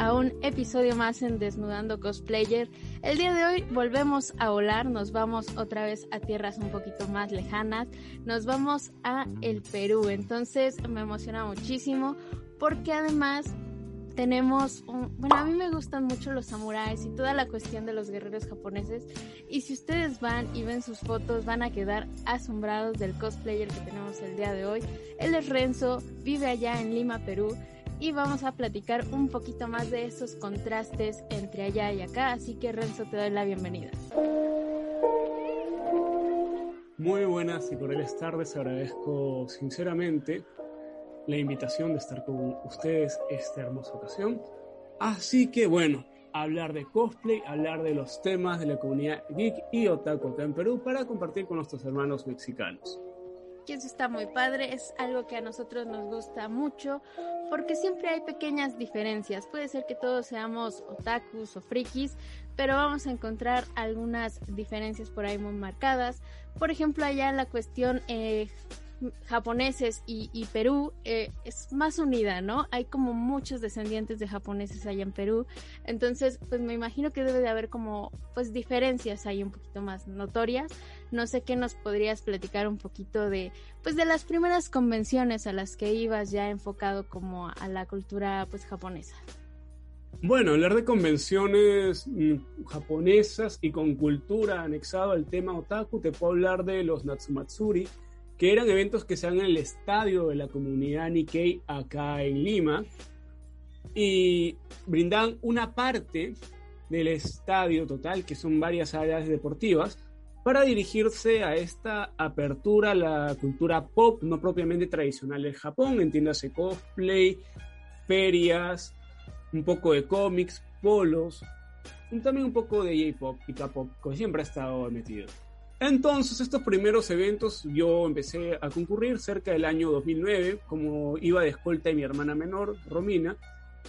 a un episodio más en Desnudando Cosplayer. El día de hoy volvemos a volar, nos vamos otra vez a tierras un poquito más lejanas, nos vamos a el Perú. Entonces me emociona muchísimo porque además tenemos un, bueno, a mí me gustan mucho los samuráis y toda la cuestión de los guerreros japoneses y si ustedes van y ven sus fotos van a quedar asombrados del cosplayer que tenemos el día de hoy. Él es Renzo, vive allá en Lima, Perú y vamos a platicar un poquito más de esos contrastes entre allá y acá, así que Renzo te doy la bienvenida. Muy buenas y cordiales tardes, agradezco sinceramente la invitación de estar con ustedes esta hermosa ocasión. Así que bueno, hablar de cosplay, hablar de los temas de la comunidad geek y otaku acá en Perú para compartir con nuestros hermanos mexicanos. Eso está muy padre, es algo que a nosotros nos gusta mucho porque siempre hay pequeñas diferencias. Puede ser que todos seamos otakus o frikis, pero vamos a encontrar algunas diferencias por ahí muy marcadas. Por ejemplo, allá la cuestión eh, japoneses y, Perú eh, es más unida, ¿no? Hay como muchos descendientes de japoneses allá en Perú, entonces pues me imagino que debe de haber como pues diferencias ahí un poquito más notorias. No sé qué nos podrías platicar un poquito de pues de las primeras convenciones a las que ibas ya enfocado como a la cultura pues japonesa. Bueno, hablar de convenciones mm, japonesas y con cultura anexado al tema otaku, te puedo hablar de los Natsumatsuri, que eran eventos que se dan en el estadio de la comunidad Nikkei acá en Lima y brindan una parte del estadio total, que son varias áreas deportivas, para dirigirse a esta apertura a la cultura pop, no propiamente tradicional del Japón, entiéndase cosplay, ferias, un poco de cómics, polos, también un poco de J-pop y K-pop, que siempre ha estado metido. Entonces, estos primeros eventos yo empecé a concurrir cerca del año 2009, como iba de escolta de mi hermana menor, Romina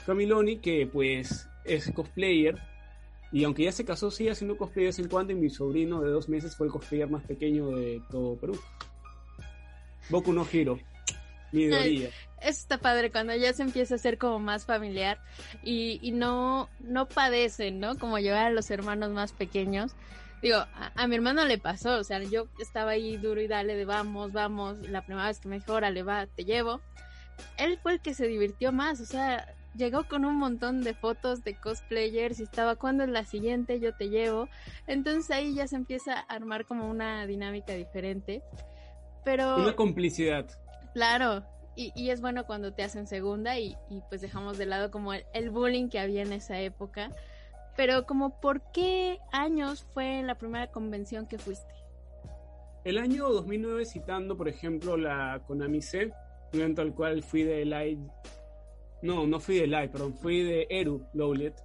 Camiloni, que pues es cosplayer. Y aunque ya se casó, sigue haciendo cosplay de vez en cuando. Y mi sobrino de dos meses fue el cosplayer más pequeño de todo Perú. Boku no Hiro. Mi Eso está padre cuando ya se empieza a ser como más familiar y, y no, no padecen, ¿no? Como llevar a los hermanos más pequeños digo, a, mi hermano le pasó, o sea, yo estaba ahí duro y dale de vamos, vamos, la primera vez que me dijo, órale, va, te llevo. Él fue el que se divirtió más, o sea, llegó con un montón de fotos de cosplayers y estaba, ¿cuándo es la siguiente? Yo te llevo. Entonces ahí ya se empieza a armar como una dinámica diferente. Pero... Una complicidad. Claro, y, y, es bueno cuando te hacen segunda y, y pues dejamos de lado como el, bullying que había en esa época pero como por qué años fue la primera convención que fuiste? El año 2009 citando, por ejemplo, la Konami C, un evento al cual fui de Light, no, no fui de Light, perdón, fui de Eru Lowlet,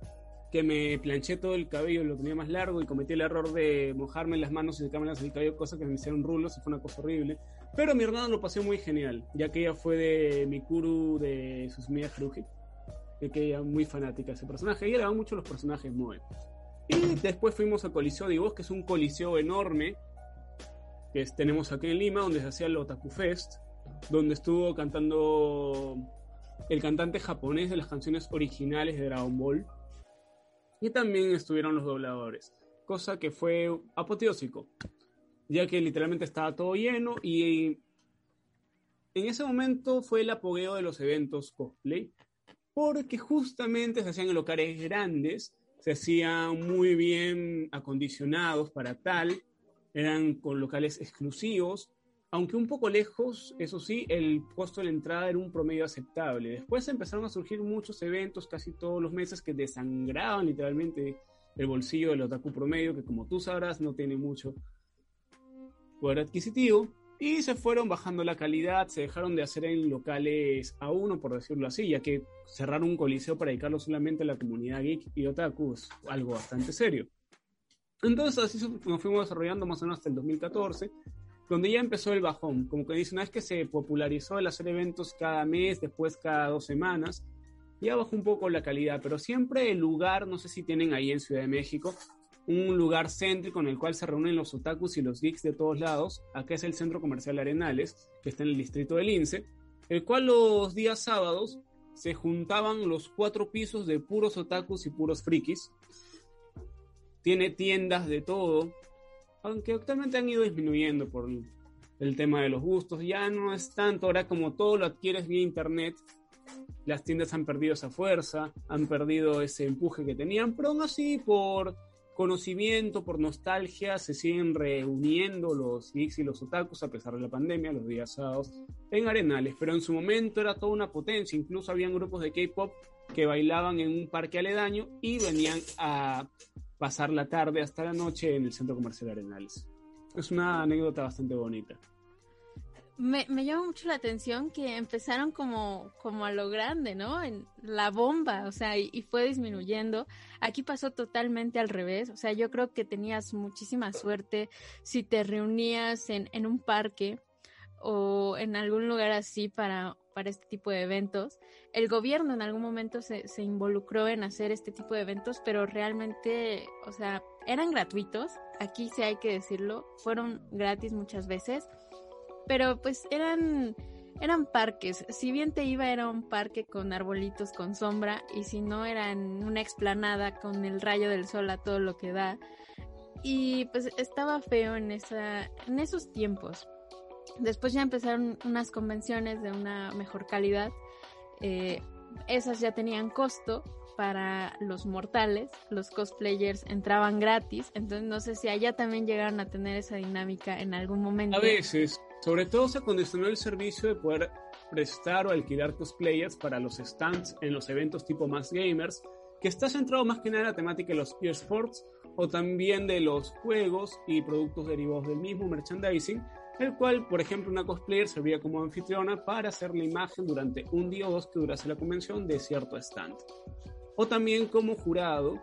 que me planché todo el cabello, lo tenía más largo y cometí el error de mojarme las manos y secarme el cabello, cosa que me hicieron rulos y fue una cosa horrible. Pero mi hermano lo pasó muy genial, ya que ella fue de Mikuru de Susumiya Haruhi que ella muy fanática de ese personaje. Y le van mucho los personajes Moe. Y después fuimos a Coliseo de Voz, que es un coliseo enorme que tenemos aquí en Lima, donde se hacía el Otaku Fest, donde estuvo cantando el cantante japonés de las canciones originales de Dragon Ball. Y también estuvieron los dobladores, cosa que fue apoteósico, ya que literalmente estaba todo lleno y en ese momento fue el apogeo de los eventos cosplay, porque justamente se hacían en locales grandes, se hacían muy bien acondicionados para tal, eran con locales exclusivos, aunque un poco lejos, eso sí, el costo de la entrada era un promedio aceptable. Después empezaron a surgir muchos eventos casi todos los meses que desangraban literalmente el bolsillo del otaku promedio, que como tú sabrás no tiene mucho poder adquisitivo. Y se fueron bajando la calidad, se dejaron de hacer en locales a uno, por decirlo así, ya que cerrar un coliseo para dedicarlo solamente a la comunidad geek y otaku es algo bastante serio. Entonces así nos fuimos desarrollando más o menos hasta el 2014, donde ya empezó el bajón. Como que dice, una vez que se popularizó el hacer eventos cada mes, después cada dos semanas, ya bajó un poco la calidad, pero siempre el lugar, no sé si tienen ahí en Ciudad de México, un lugar céntrico en el cual se reúnen los otakus y los geeks de todos lados. Acá es el Centro Comercial Arenales, que está en el distrito del Lince, el cual los días sábados se juntaban los cuatro pisos de puros otakus y puros frikis. Tiene tiendas de todo, aunque actualmente han ido disminuyendo por el tema de los gustos. Ya no es tanto, ahora como todo lo adquieres vía internet, las tiendas han perdido esa fuerza, han perdido ese empuje que tenían, pero aún así por conocimiento, por nostalgia, se siguen reuniendo los geeks y los otakus a pesar de la pandemia, los días sábados, en Arenales. Pero en su momento era toda una potencia, incluso habían grupos de K-pop que bailaban en un parque aledaño y venían a pasar la tarde hasta la noche en el centro comercial Arenales. Es una anécdota bastante bonita me, me, llama mucho la atención que empezaron como, como a lo grande, ¿no? En la bomba, o sea, y, fue disminuyendo. Aquí pasó totalmente al revés, o sea, yo creo que tenías muchísima suerte si te reunías en, en un parque o en algún lugar así para, para este tipo de eventos. El gobierno en algún momento se, se involucró en hacer este tipo de eventos, pero realmente, o sea, eran gratuitos, aquí sí hay que decirlo, fueron gratis muchas veces pero pues eran eran parques. Si bien te iba era un parque con arbolitos con sombra y si no era en una explanada con el rayo del sol a todo lo que da. Y pues estaba feo en esa en esos tiempos. Después ya empezaron unas convenciones de una mejor calidad. Eh, esas ya tenían costo para los mortales, los cosplayers entraban gratis, entonces no sé si allá también llegaron a tener esa dinámica en algún momento. A veces, sobre todo se acondicionó el servicio de poder prestar o alquilar cosplayers para los stands en los eventos tipo más gamers, que está centrado más que nada en la temática de los eSports o también de los juegos y productos derivados del mismo merchandising, el cual, por ejemplo, una cosplayer servía como anfitriona para hacer la imagen durante un día o dos que durase la convención de cierto stand. O también como jurado,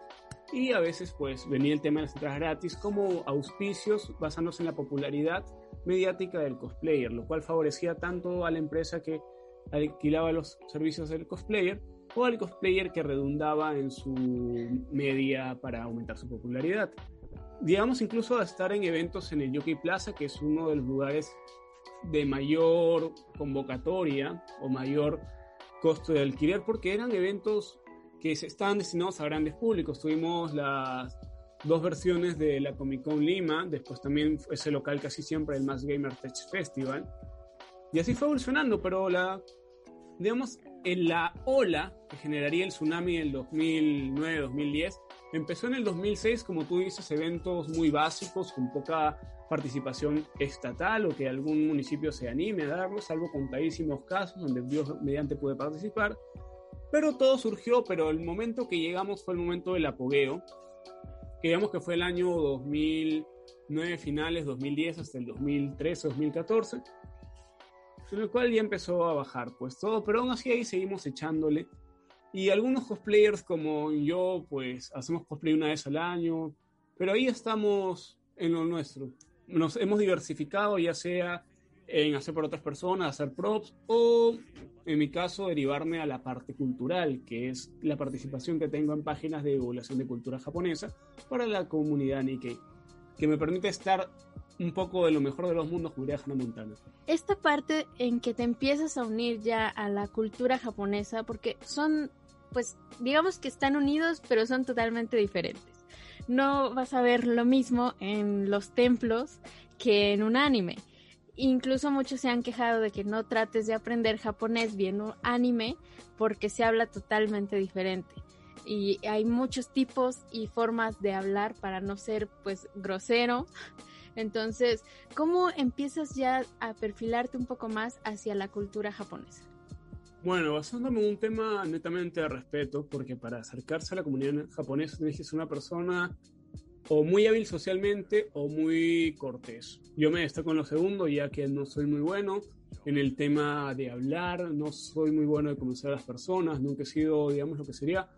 y a veces pues venía el tema de las entradas gratis como auspicios basándose en la popularidad mediática del cosplayer, lo cual favorecía tanto a la empresa que alquilaba los servicios del cosplayer o al cosplayer que redundaba en su media para aumentar su popularidad. Digamos incluso a estar en eventos en el Yoki Plaza, que es uno de los lugares de mayor convocatoria o mayor costo de alquiler, porque eran eventos que estaban destinados a grandes públicos. Tuvimos las dos versiones de la Comic Con Lima, después también ese local casi siempre el Más Gamer Tech Festival. Y así fue evolucionando, pero la, digamos, en la ola que generaría el tsunami en el 2009-2010, empezó en el 2006, como tú dices, eventos muy básicos, con poca participación estatal o que algún municipio se anime a darlos, salvo contadísimos casos donde Dios mediante puede participar. Pero todo surgió, pero el momento que llegamos fue el momento del apogeo, que digamos que fue el año 2009 finales, 2010 hasta el 2013, 2014, en el cual ya empezó a bajar pues todo, pero aún así ahí seguimos echándole. Y algunos cosplayers como yo, pues hacemos cosplay una vez al año, pero ahí estamos en lo nuestro. Nos hemos diversificado, ya sea en hacer por otras personas, hacer props o en mi caso derivarme a la parte cultural, que es la participación que tengo en páginas de divulgación de cultura japonesa para la comunidad Nikkei, que me permite estar un poco de lo mejor de los mundos con Hannah Montana. Esta parte en que te empiezas a unir ya a la cultura japonesa, porque son, pues, digamos que están unidos, pero son totalmente diferentes. No vas a ver lo mismo en los templos que en un anime Incluso muchos se han quejado de que no trates de aprender japonés viendo anime porque se habla totalmente diferente. Y hay muchos tipos y formas de hablar para no ser pues grosero. Entonces, ¿cómo empiezas ya a perfilarte un poco más hacia la cultura japonesa? Bueno, basándome en un tema netamente de respeto, porque para acercarse a la comunidad japonesa tienes que ser una persona o muy hábil socialmente o muy cortés. Yo me destaco en lo segundo, ya que no soy muy bueno en el tema de hablar, no soy muy bueno de conocer a las personas, nunca he sido, digamos, lo que sería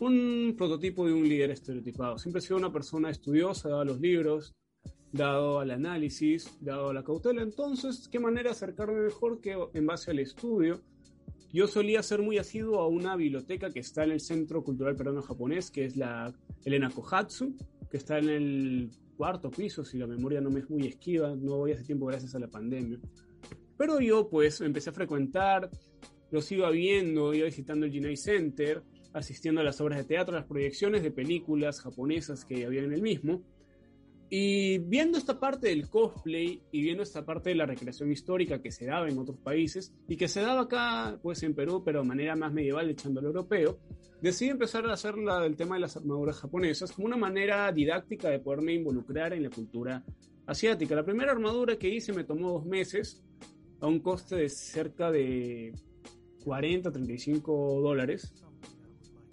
un prototipo de un líder estereotipado. Siempre he sido una persona estudiosa, dado a los libros, dado al análisis, dado a la cautela. Entonces, ¿qué manera acercarme mejor que en base al estudio? Yo solía ser muy asiduo a una biblioteca que está en el Centro Cultural Peruano Japonés, que es la Elena Kohatsu, que está en el cuarto piso, si la memoria no me es muy esquiva, no voy hace tiempo gracias a la pandemia. Pero yo pues empecé a frecuentar, los iba viendo, iba visitando el Jinai Center, asistiendo a las obras de teatro, las proyecciones de películas japonesas que había en el mismo. Y viendo esta parte del cosplay y viendo esta parte de la recreación histórica que se daba en otros países y que se daba acá, pues en Perú, pero de manera más medieval, echando al europeo, decidí empezar a hacer la del tema de las armaduras japonesas como una manera didáctica de poderme involucrar en la cultura asiática. La primera armadura que hice me tomó dos meses a un coste de cerca de 40, 35 dólares,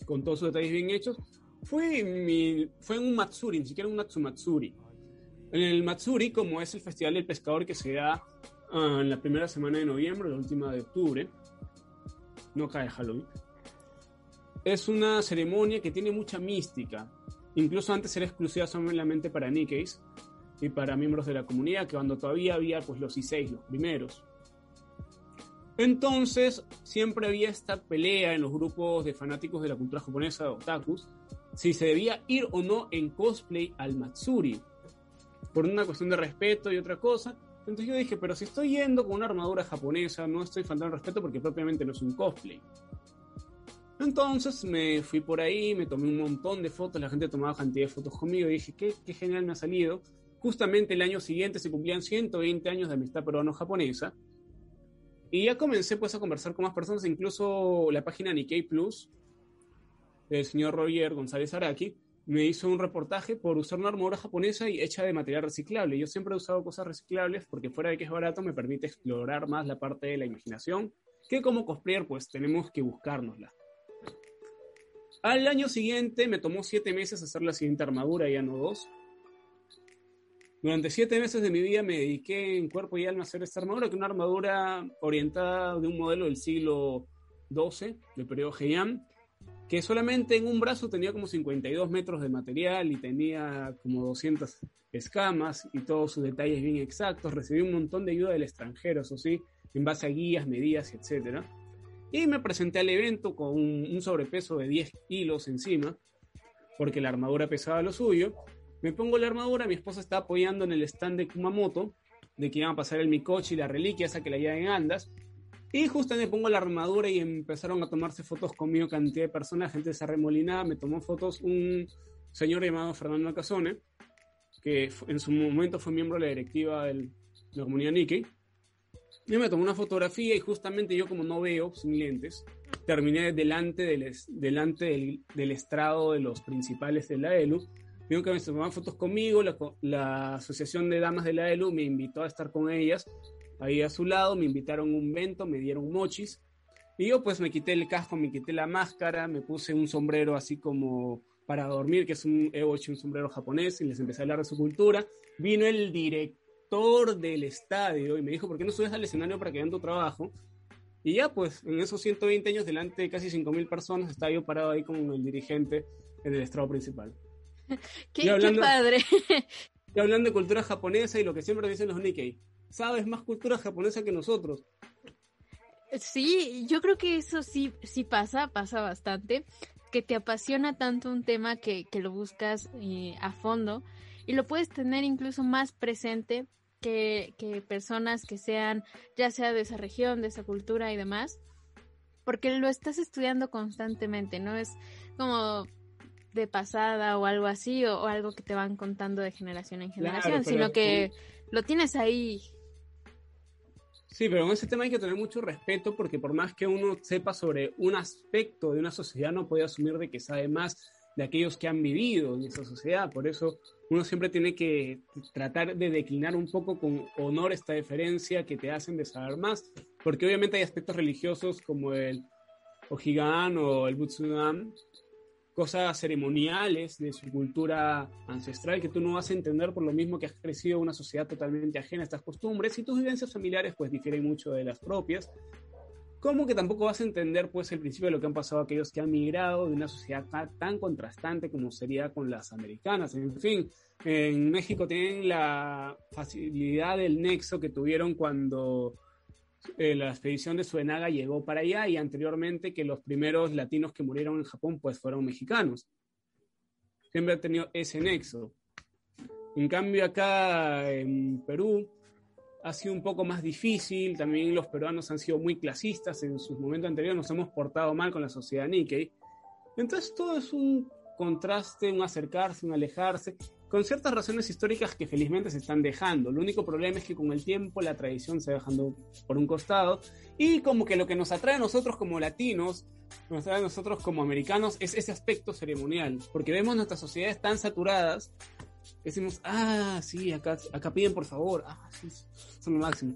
con todos sus detalles bien hechos. Fue, mi, fue un Matsuri, ni siquiera un Natsumatsuri. En el Matsuri, como es el Festival del Pescador que se da uh, en la primera semana de noviembre, la última de octubre, no cae Halloween, es una ceremonia que tiene mucha mística. Incluso antes era exclusiva solamente para Nikkeis y para miembros de la comunidad, que cuando todavía había pues los I6, los primeros. Entonces, siempre había esta pelea en los grupos de fanáticos de la cultura japonesa, otakus, si se debía ir o no en cosplay al Matsuri por una cuestión de respeto y otra cosa. Entonces yo dije, pero si estoy yendo con una armadura japonesa, no estoy faltando respeto porque propiamente no es un cosplay. Entonces me fui por ahí, me tomé un montón de fotos, la gente tomaba cantidad de fotos conmigo y dije, qué, qué genial me ha salido. Justamente el año siguiente se cumplían 120 años de amistad peruano-japonesa. Y ya comencé pues a conversar con más personas, incluso la página Nikkei Plus, del señor Roger González Araki, me hizo un reportaje por usar una armadura japonesa y hecha de material reciclable. Yo siempre he usado cosas reciclables porque fuera de que es barato me permite explorar más la parte de la imaginación, que como cosplayer pues tenemos que buscárnosla. Al año siguiente me tomó siete meses hacer la siguiente armadura, ya no dos. Durante siete meses de mi vida me dediqué en cuerpo y alma a hacer esta armadura, que es una armadura orientada de un modelo del siglo XII, del periodo Heian, que solamente en un brazo tenía como 52 metros de material y tenía como 200 escamas y todos sus detalles bien exactos. Recibí un montón de ayuda del extranjero, eso sí, en base a guías, medidas, etc. Y me presenté al evento con un, sobrepeso de 10 kilos encima, porque la armadura pesaba lo suyo. Me pongo la armadura, mi esposa está apoyando en el stand de Kumamoto, de que iban a pasar el Mikochi y la reliquia esa que la llevan en andas. Y justo me pongo la armadura y empezaron a tomarse fotos conmigo cantidad de personas, gente se arremolinaba, me tomó fotos un señor llamado Fernando Casone, que en su momento fue miembro de la directiva de la comunidad Nikkei. Y me tomó una fotografía y justamente yo como no veo sin lentes, terminé delante del, delante del, del estrado de los principales de la ELU. Vieron que me tomaban fotos conmigo, la, la Asociación de Damas de la ELU me invitó a estar con ellas ahí a su lado, me invitaron a un vento, me dieron mochis. Y yo pues me quité el casco, me quité la máscara, me puse un sombrero así como para dormir, que es un ebochi, un sombrero japonés, y les empecé a hablar de su cultura. Vino el director del estadio y me dijo, ¿por qué no subes al escenario para que vean tu trabajo? Y ya pues, en esos 120 años, delante de casi 5.000 personas, estaba yo parado ahí como el dirigente en el estrado principal. qué, hablando, qué padre. Y hablando de cultura japonesa y lo que siempre dicen los Nikkei, sabes más cultura japonesa que nosotros. Sí, yo creo que eso sí, sí pasa, pasa bastante, que te apasiona tanto un tema que, lo buscas eh, a fondo y lo puedes tener incluso más presente que, que personas que sean, ya sea de esa región, de esa cultura y demás, porque lo estás estudiando constantemente, no es como de pasada o algo así, o, algo que te van contando de generación en generación, sino que lo tienes ahí Sí, pero en ese tema hay que tener mucho respeto porque por más que uno sepa sobre un aspecto de una sociedad, no puede asumir de que sabe más de aquellos que han vivido en esa sociedad. Por eso uno siempre tiene que tratar de declinar un poco con honor esta diferencia que te hacen de saber más, porque obviamente hay aspectos religiosos como el Ojigan o el Butsudan cosas ceremoniales de su cultura ancestral que tú no vas a entender por lo mismo que has crecido en una sociedad totalmente ajena a estas costumbres y tus vivencias familiares pues difieren mucho de las propias. Como que tampoco vas a entender pues el principio de lo que han pasado aquellos que han migrado de una sociedad tan contrastante como sería con las americanas. En fin, en México tienen la facilidad del nexo que tuvieron cuando eh, la expedición de Suenaga llegó para allá y anteriormente que los primeros latinos que murieron en Japón pues fueron mexicanos. Siempre ha tenido ese nexo. En cambio acá en Perú ha sido un poco más difícil, también los peruanos han sido muy clasistas en sus momentos anteriores, nos hemos portado mal con la sociedad Nikkei. Entonces todo es un contraste, un acercarse, un alejarse, con ciertas razones históricas que felizmente se están dejando. El único problema es que con el tiempo la tradición se va dejando por un costado y como que lo que nos atrae a nosotros como latinos, nos atrae a nosotros como americanos es ese aspecto ceremonial, porque vemos nuestras sociedades tan saturadas, decimos, ah, sí, acá, acá piden por favor, ah, sí, son lo máximo.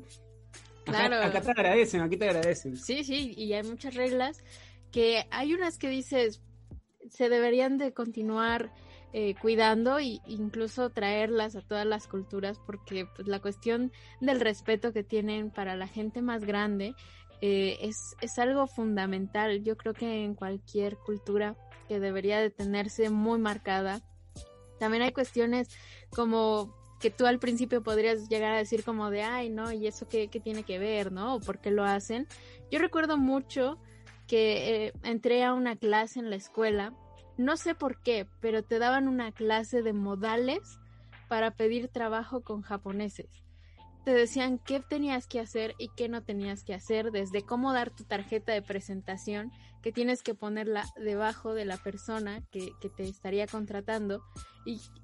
Acá, acá te agradecen, aquí te agradecen. Sí, sí, y hay muchas reglas que hay unas que dices, se deberían de continuar eh, cuidando e incluso traerlas a todas las culturas porque pues, la cuestión del respeto que tienen para la gente más grande eh, es, es algo fundamental. Yo creo que en cualquier cultura que debería de tenerse muy marcada. También hay cuestiones como que tú al principio podrías llegar a decir como de, ay, no, y eso qué, qué tiene que ver, ¿no? O por qué lo hacen. Yo recuerdo mucho que eh, entré a una clase en la escuela no sé por qué, pero te daban una clase de modales para pedir trabajo con japoneses. Te decían qué tenías que hacer y qué no tenías que hacer, desde cómo dar tu tarjeta de presentación, que tienes que ponerla debajo de la persona que, te estaría contratando,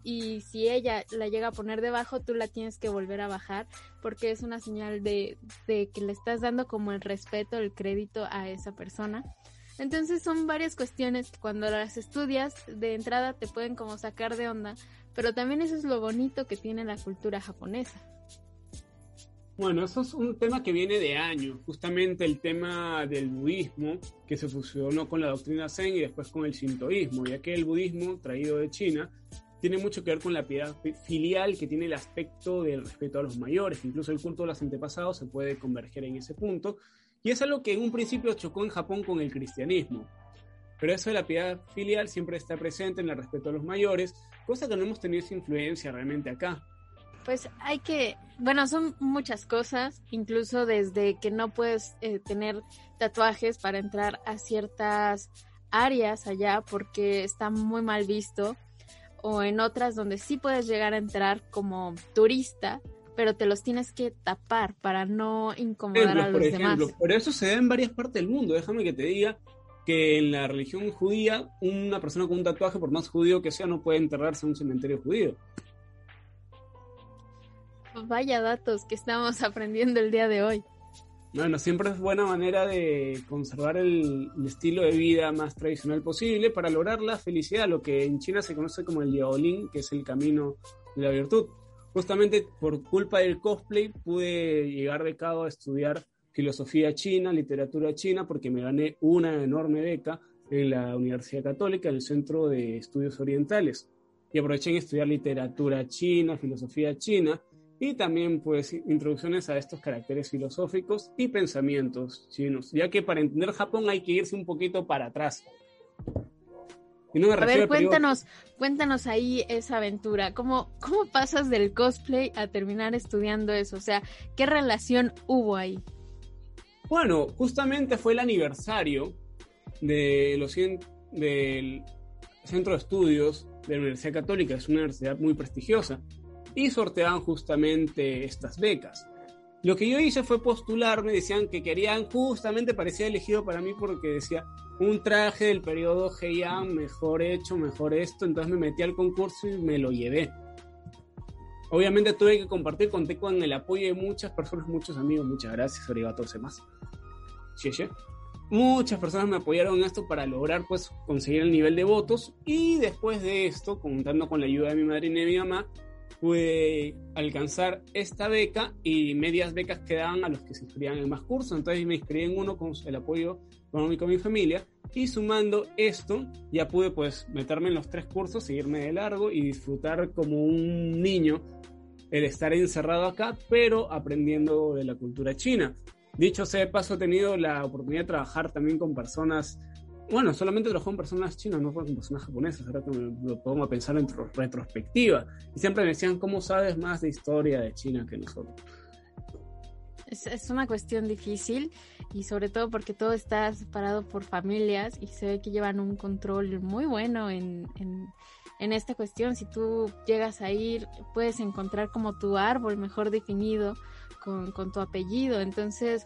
y, si ella la llega a poner debajo, tú la tienes que volver a bajar, porque es una señal de que le estás dando como el respeto, el crédito a esa persona. Entonces son varias cuestiones que cuando las estudias de entrada te pueden como sacar de onda, pero también eso es lo bonito que tiene la cultura japonesa. Bueno, eso es un tema que viene de años, justamente el tema del budismo que se fusionó con la doctrina Zen y después con el shintoísmo, ya que el budismo traído de China tiene mucho que ver con la piedad filial que tiene el aspecto del respeto a los mayores, incluso el culto de los antepasados se puede converger en ese punto y es algo que en un principio chocó en Japón con el cristianismo. Pero eso de la piedad filial siempre está presente en el respeto a los mayores, cosa que no hemos tenido esa influencia realmente acá. Pues hay que, bueno, son muchas cosas, incluso desde que no puedes eh, tener tatuajes para entrar a ciertas áreas allá porque está muy mal visto, o en otras donde sí puedes llegar a entrar como turista, pero te los tienes que tapar para no incomodar a los por ejemplo, Por eso se da en varias partes del mundo. Déjame que te diga que en la religión judía, una persona con un tatuaje, por más judío que sea, no puede enterrarse en un cementerio judío. Vaya datos que estamos aprendiendo el día de hoy. Bueno, siempre es buena manera de conservar el, estilo de vida más tradicional posible para lograr la felicidad, lo que en China se conoce como el Yaolin, que es el camino de la virtud justamente por culpa del cosplay pude llegar becado a estudiar filosofía china, literatura china, porque me gané una enorme beca en la Universidad Católica, en el Centro de Estudios Orientales. Y aproveché en estudiar literatura china, filosofía china y también pues introducciones a estos caracteres filosóficos y pensamientos chinos, ya que para entender Japón hay que irse un poquito para atrás a ver, cuéntanos, cuéntanos ahí esa aventura. ¿Cómo, ¿Cómo pasas del cosplay a terminar estudiando eso? O sea, ¿qué relación hubo ahí? Bueno, justamente fue el aniversario de los del Centro de Estudios de la Universidad Católica, es una universidad muy prestigiosa, y sorteaban justamente estas becas. Lo que yo hice fue postularme, decían que querían, justamente parecía elegido para mí porque decía un traje del periodo Heian, mejor hecho, mejor esto, entonces me metí al concurso y me lo llevé. Obviamente tuve que compartir, conté con el apoyo de muchas personas, muchos amigos, muchas gracias, arigato más. Muchas personas me apoyaron en esto para lograr pues conseguir el nivel de votos y después de esto, contando con la ayuda de mi madre y de mi mamá, pude alcanzar esta beca y medias becas quedaban a los que se inscribían en más cursos. Entonces me inscribí en uno con el apoyo económico de mi familia Y sumando esto, ya pude pues meterme en los tres cursos, seguirme de largo y disfrutar como un niño el estar encerrado acá, pero aprendiendo de la cultura china. Dicho sea de paso, he tenido la oportunidad de trabajar también con personas, bueno, solamente trabajó con personas chinas, no con personas japonesas, ahora que lo podemos pensar en retrospectiva. Y siempre me decían, ¿cómo sabes más de historia de China que nosotros? Es, una cuestión difícil y sobre todo porque todo está separado por familias y se ve que llevan un control muy bueno en, en, esta cuestión. Si tú llegas a ir, puedes encontrar como tu árbol mejor definido con, tu apellido. Entonces,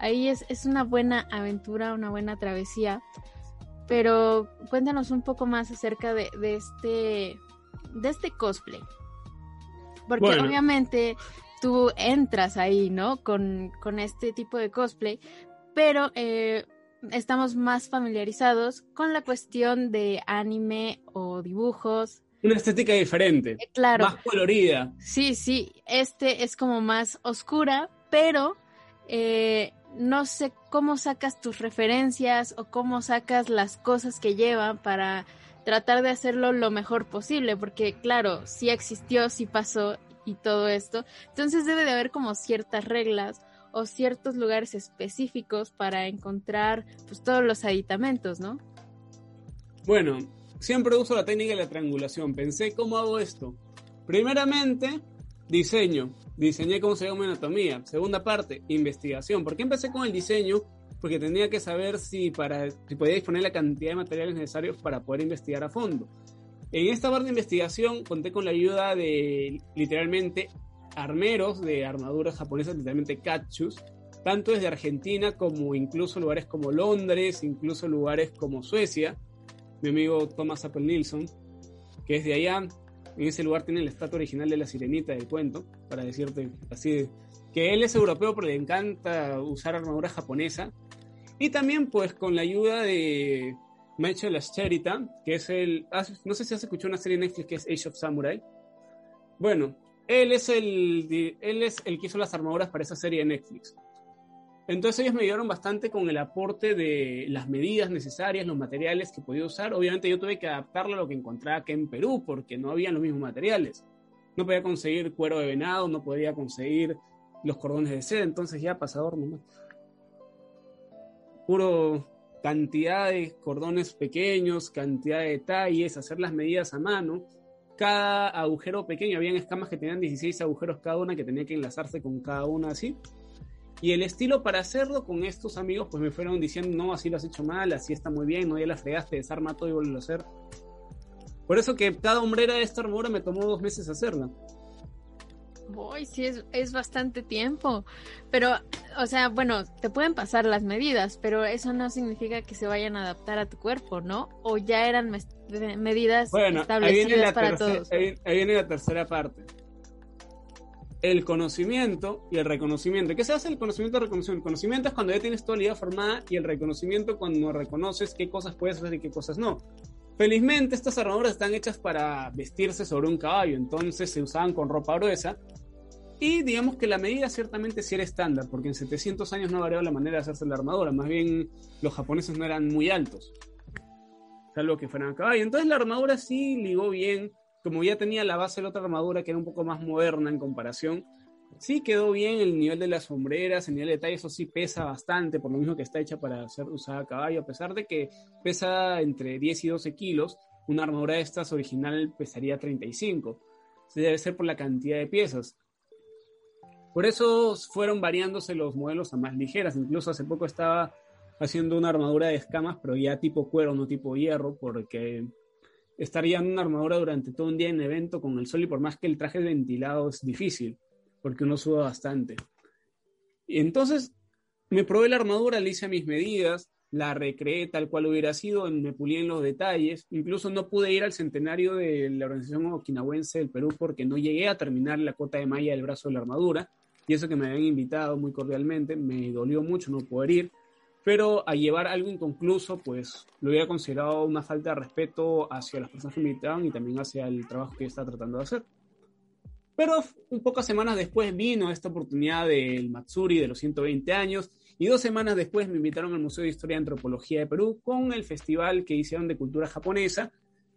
ahí es, es una buena aventura, una buena travesía. Pero cuéntanos un poco más acerca de, de este, de este cosplay. Porque obviamente tú entras ahí, ¿no? Con, este tipo de cosplay, pero eh, estamos más familiarizados con la cuestión de anime o dibujos. Una estética diferente. Eh, claro. Más colorida. Sí, sí, este es como más oscura, pero eh, no sé cómo sacas tus referencias o cómo sacas las cosas que llevan para tratar de hacerlo lo mejor posible, porque claro, sí existió, sí pasó y todo esto. Entonces debe de haber como ciertas reglas o ciertos lugares específicos para encontrar pues todos los aditamentos, ¿no? Bueno, siempre uso la técnica de la triangulación. Pensé, ¿cómo hago esto? Primeramente, diseño. Diseñé cómo se llama anatomía. Segunda parte, investigación. ¿Por qué empecé con el diseño? Porque tenía que saber si, para, si podía disponer la cantidad de materiales necesarios para poder investigar a fondo. En esta parte de investigación conté con la ayuda de literalmente armeros de armaduras japonesas, literalmente kachus, tanto desde Argentina como incluso lugares como Londres, incluso lugares como Suecia. Mi amigo Thomas Apple Nilsson, que es de allá, en ese lugar tiene la estatua original de la sirenita del cuento, para decirte así, que él es europeo pero le encanta usar armadura japonesa. Y también pues con la ayuda de Michael Ascherita, que es el. No sé si has escuchado una serie en Netflix que es Age of Samurai. Bueno, él es el, él es el que hizo las armaduras para esa serie de Netflix. Entonces ellos me ayudaron bastante con el aporte de las medidas necesarias, los materiales que podía usar. Obviamente yo tuve que adaptarlo a lo que encontraba aquí en Perú, porque no había los mismos materiales. No podía conseguir cuero de venado, no podía conseguir los cordones de seda, entonces ya pasador nomás. Puro cantidad de cordones pequeños, cantidad de detalles, hacer las medidas a mano. Cada agujero pequeño, habían escamas que tenían 16 agujeros cada una que tenía que enlazarse con cada una así. Y el estilo para hacerlo con estos amigos, pues me fueron diciendo, no, así lo has hecho mal, así está muy bien, no, ya la fregaste, desarma todo y vuelve a hacer. Por eso que cada hombrera de esta armadura me tomó dos meses hacerla. Uy, sí, es, bastante tiempo. Pero, o sea, bueno, te pueden pasar las medidas, pero eso no significa que se vayan a adaptar a tu cuerpo, ¿no? O ya eran medidas establecidas para todos. Ahí, viene la tercera parte. El conocimiento y el reconocimiento. ¿Qué se hace el conocimiento y el reconocimiento? El conocimiento es cuando ya tienes toda la idea formada y el reconocimiento cuando reconoces qué cosas puedes hacer y qué cosas no. Felizmente estas armaduras están hechas para vestirse sobre un caballo, entonces se usaban con ropa gruesa y digamos que la medida ciertamente sí era estándar, porque en 700 años no ha variado la manera de hacerse la armadura, más bien los japoneses no eran muy altos, salvo que fueran a caballo. Entonces la armadura sí ligó bien, como ya tenía la base de la otra armadura que era un poco más moderna en comparación, sí quedó bien el nivel de las sombreras, el nivel de detalle, eso sí pesa bastante, por lo mismo que está hecha para ser usada a caballo, a pesar de que pesa entre 10 y 12 kilos, una armadura de estas original pesaría 35. Debe ser por la cantidad de piezas. Por eso fueron variándose los modelos a más ligeras. Incluso hace poco estaba haciendo una armadura de escamas, pero ya tipo cuero, no tipo hierro, porque estaría en una armadura durante todo un día en evento con el sol y por más que el traje ventilado es difícil, porque uno suda bastante. Y entonces me probé la armadura, le hice mis medidas, la recreé tal cual hubiera sido, me pulí en los detalles, incluso no pude ir al centenario de la organización okinawense del Perú porque no llegué a terminar la cota de malla del brazo de la armadura, y eso que me habían invitado muy cordialmente, me dolió mucho no poder ir, pero a llevar algo inconcluso, pues lo hubiera considerado una falta de respeto hacia las personas que me invitaban y también hacia el trabajo que yo estaba tratando de hacer. Pero un pocas semanas después vino esta oportunidad del Matsuri de los 120 años Y dos semanas después me invitaron al Museo de Historia y Antropología de Perú con el festival que hicieron de cultura japonesa,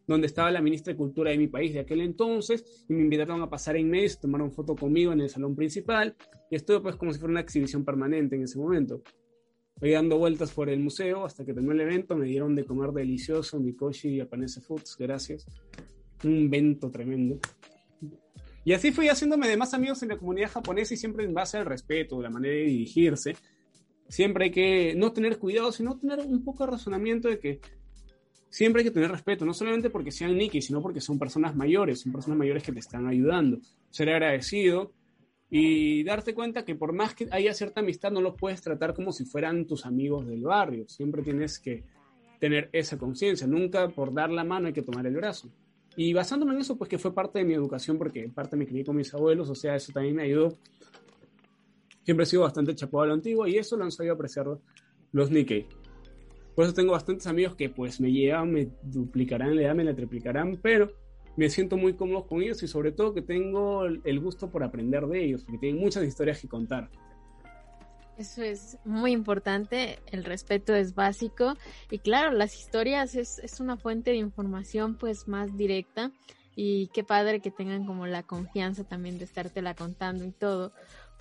donde estaba la ministra de Cultura de mi país de aquel entonces, y me invitaron a pasar en medio, tomaron foto conmigo en el salón principal, y estuve pues como si fuera una exhibición permanente en ese momento. Voy dando vueltas por el museo hasta que terminó el evento, me dieron de comer delicioso Mikoshi Japanese Foods, gracias. Un evento tremendo. Y así fui haciéndome de más amigos en la comunidad japonesa y siempre en base al respeto, la manera de dirigirse. Siempre hay que no tener cuidado, sino tener un poco de razonamiento de que siempre hay que tener respeto, no solamente porque sean Nikki, sino porque son personas mayores, son personas mayores que te están ayudando. Ser agradecido y darte cuenta que por más que haya cierta amistad, no los puedes tratar como si fueran tus amigos del barrio. Siempre tienes que tener esa conciencia. Nunca por dar la mano hay que tomar el brazo. Y basándome en eso, pues que fue parte de mi educación, porque parte me crié con mis abuelos, o sea, eso también me ayudó. Siempre he sido bastante chapado a lo antiguo y eso lo han sabido apreciar los Nikkei. Por eso tengo bastantes amigos que pues me llevan, me duplicarán la edad, me la triplicarán, pero me siento muy cómodo con ellos y sobre todo que tengo el gusto por aprender de ellos, porque tienen muchas historias que contar. Eso es muy importante, el respeto es básico y claro, las historias es, es una fuente de información pues más directa y qué padre que tengan como la confianza también de estártela contando y todo.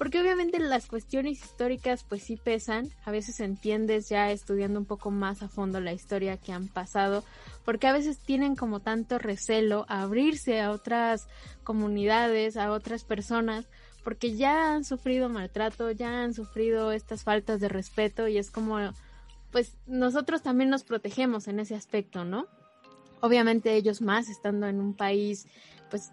Porque obviamente las cuestiones históricas pues sí pesan, a veces entiendes ya estudiando un poco más a fondo la historia que han pasado, porque a veces tienen como tanto recelo a abrirse a otras comunidades, a otras personas, porque ya han sufrido maltrato, ya han sufrido estas faltas de respeto y es como, pues nosotros también nos protegemos en ese aspecto, ¿no? Obviamente ellos más estando en un país, pues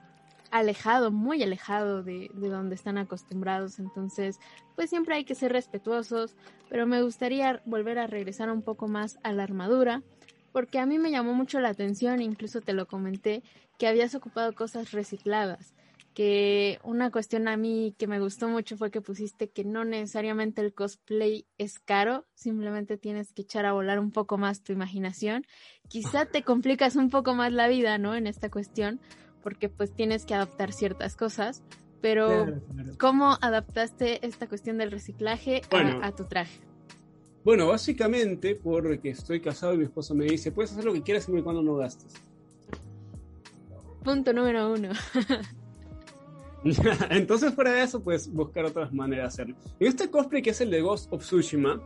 alejado, muy alejado de, de, donde están acostumbrados. Entonces, pues siempre hay que ser respetuosos, pero me gustaría volver a regresar un poco más a la armadura, porque a mí me llamó mucho la atención, incluso te lo comenté, que habías ocupado cosas recicladas que una cuestión a mí que me gustó mucho fue que pusiste que no necesariamente el cosplay es caro, simplemente tienes que echar a volar un poco más tu imaginación. Quizá te complicas un poco más la vida, ¿no? En esta cuestión, porque pues tienes que adaptar ciertas cosas, pero ¿cómo adaptaste esta cuestión del reciclaje a, tu traje? Bueno, básicamente porque estoy casado y mi esposo me dice, puedes hacer lo que quieras siempre y cuando no gastes. Punto número uno. Entonces, fuera de eso, pues buscar otras maneras de hacerlo. En este cosplay, que es el de Ghost of Tsushima,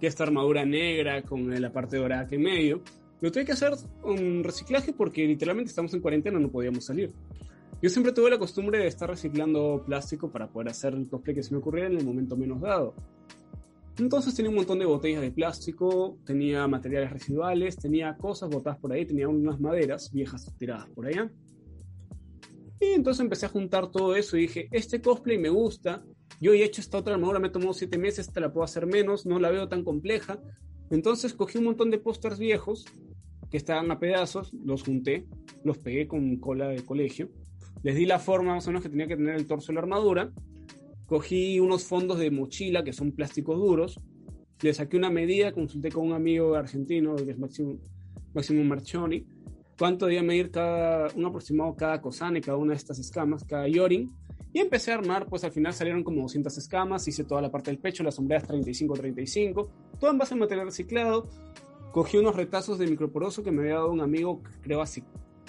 que es esta armadura negra con la parte dorada que en medio, lo tuve que hacer un reciclaje porque literalmente estamos en cuarentena, no podíamos salir. Yo siempre tuve la costumbre de estar reciclando plástico para poder hacer el cosplay que se me ocurriera en el momento menos dado. Entonces tenía un montón de botellas de plástico, tenía materiales residuales, tenía cosas botadas por ahí, tenía unas maderas viejas tiradas por allá. Y entonces empecé a juntar todo eso y dije, este cosplay me gusta, yo he hecho esta otra armadura, me tomó siete meses, esta la puedo hacer menos, no la veo tan compleja. Entonces cogí un montón de pósters viejos que estaban a pedazos, los junté, los pegué con cola de colegio, les di la forma más o menos que tenía que tener el torso de la armadura, cogí unos fondos de mochila que son plásticos duros, le saqué una medida, consulté con un amigo argentino que es Máximo, Máximo Marchoni, cuánto debía medir cada, un aproximado cada cosane, cada una de estas escamas, cada yorin. Y empecé a armar, pues al final salieron como 200 escamas, hice toda la parte del pecho, las sombreras 35-35, todo en base a material reciclado. Cogí unos retazos de microporoso que me había dado un amigo, creo hace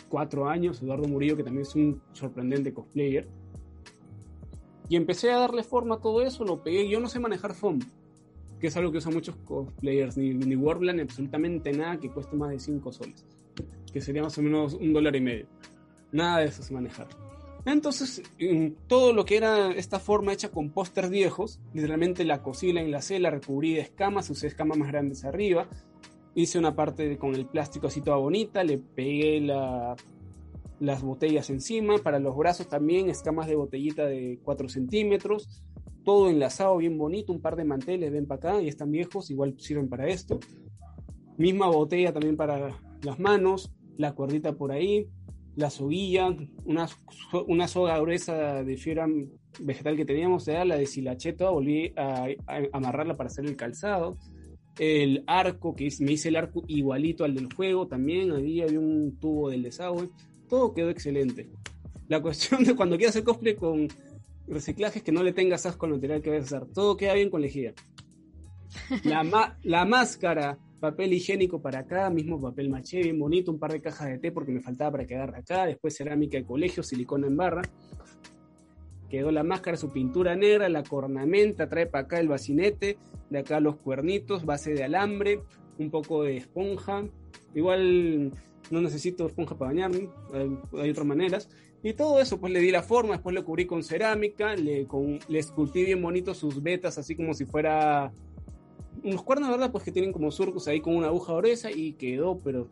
cuatro años, Eduardo Murillo, que también es un sorprendente cosplayer. Y empecé a darle forma a todo eso, lo pegué. Yo no sé manejar foam, que es algo que usan muchos cosplayers, ni, ni absolutamente nada que cueste más de 5 soles que sería más o menos un dólar y medio. Nada de eso es manejar. Entonces, todo lo que era esta forma hecha con pósters viejos, literalmente la cosí, la enlacé, la recubrí de escamas, usé escamas más grandes arriba, hice una parte con el plástico así toda bonita, le pegué las botellas encima, para los brazos también escamas de botellita de 4 centímetros, todo enlazado bien bonito, un par de manteles, ven para acá, y están viejos, igual sirven para esto. Misma botella también para las manos, la cuerdita por ahí, la soguilla, una, una soga gruesa de fibra vegetal que teníamos, era la de silacheta, volví a, amarrarla para hacer el calzado. El arco, que me hice el arco igualito al del juego también, ahí había un tubo del desagüe, todo quedó excelente. La cuestión de cuando quieras hacer cosplay con reciclaje es que no le tengas asco al material que vas a hacer, todo queda bien con lejía. La, la máscara, papel higiénico para acá, mismo papel maché, bien bonito, un par de cajas de té porque me faltaba para quedar acá, después cerámica de colegio, silicona en barra. Quedó la máscara, su pintura negra, la cornamenta, trae para acá el bacinete, de acá los cuernitos, base de alambre, un poco de esponja. Igual no necesito esponja para bañarme, hay, otras maneras. Y todo eso, pues le di la forma, después lo cubrí con cerámica, le, con, le esculpí bien bonito sus vetas, así como si fuera unos cuernos, ¿verdad? Pues que tienen como surcos ahí con una aguja gruesa y quedó, pero...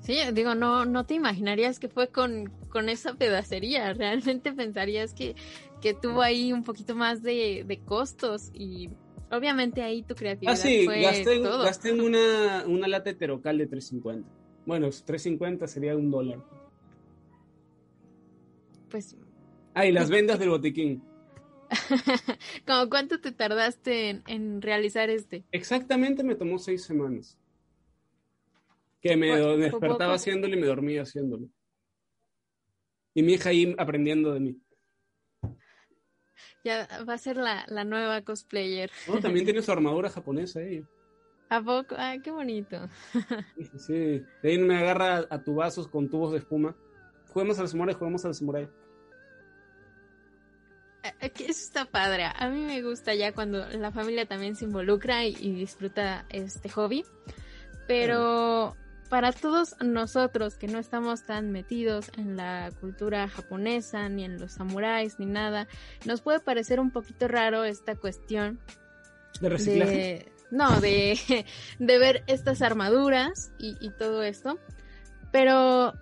Sí, digo, no, no te imaginarías que fue con, con esa pedacería, realmente pensarías que, que tuvo ahí un poquito más de, de costos y obviamente ahí tu creatividad ah, sí, gasté, en, gasté en una, una lata heterocal de 3.50. Bueno, 3.50 sería un dólar. Pues... Ah, y las vendas del botiquín. ¿Cómo cuánto te tardaste en, realizar este? Exactamente me tomó seis semanas. Que me despertaba haciéndolo y me dormía haciéndolo. Y mi hija ahí aprendiendo de mí. Ya va a ser la, nueva cosplayer. también tiene su armadura japonesa ella. ¿A poco? Ah, qué bonito. sí, de ahí me agarra a tubazos con tubos de espuma. Juguemos al samurai, juguemos al samurai. Eso está padre. A mí me gusta ya cuando la familia también se involucra y, disfruta este hobby. Pero para todos nosotros que no estamos tan metidos en la cultura japonesa, ni en los samuráis, ni nada, nos puede parecer un poquito raro esta cuestión. ¿De reciclaje? no, de, de ver estas armaduras y, y todo esto. Pero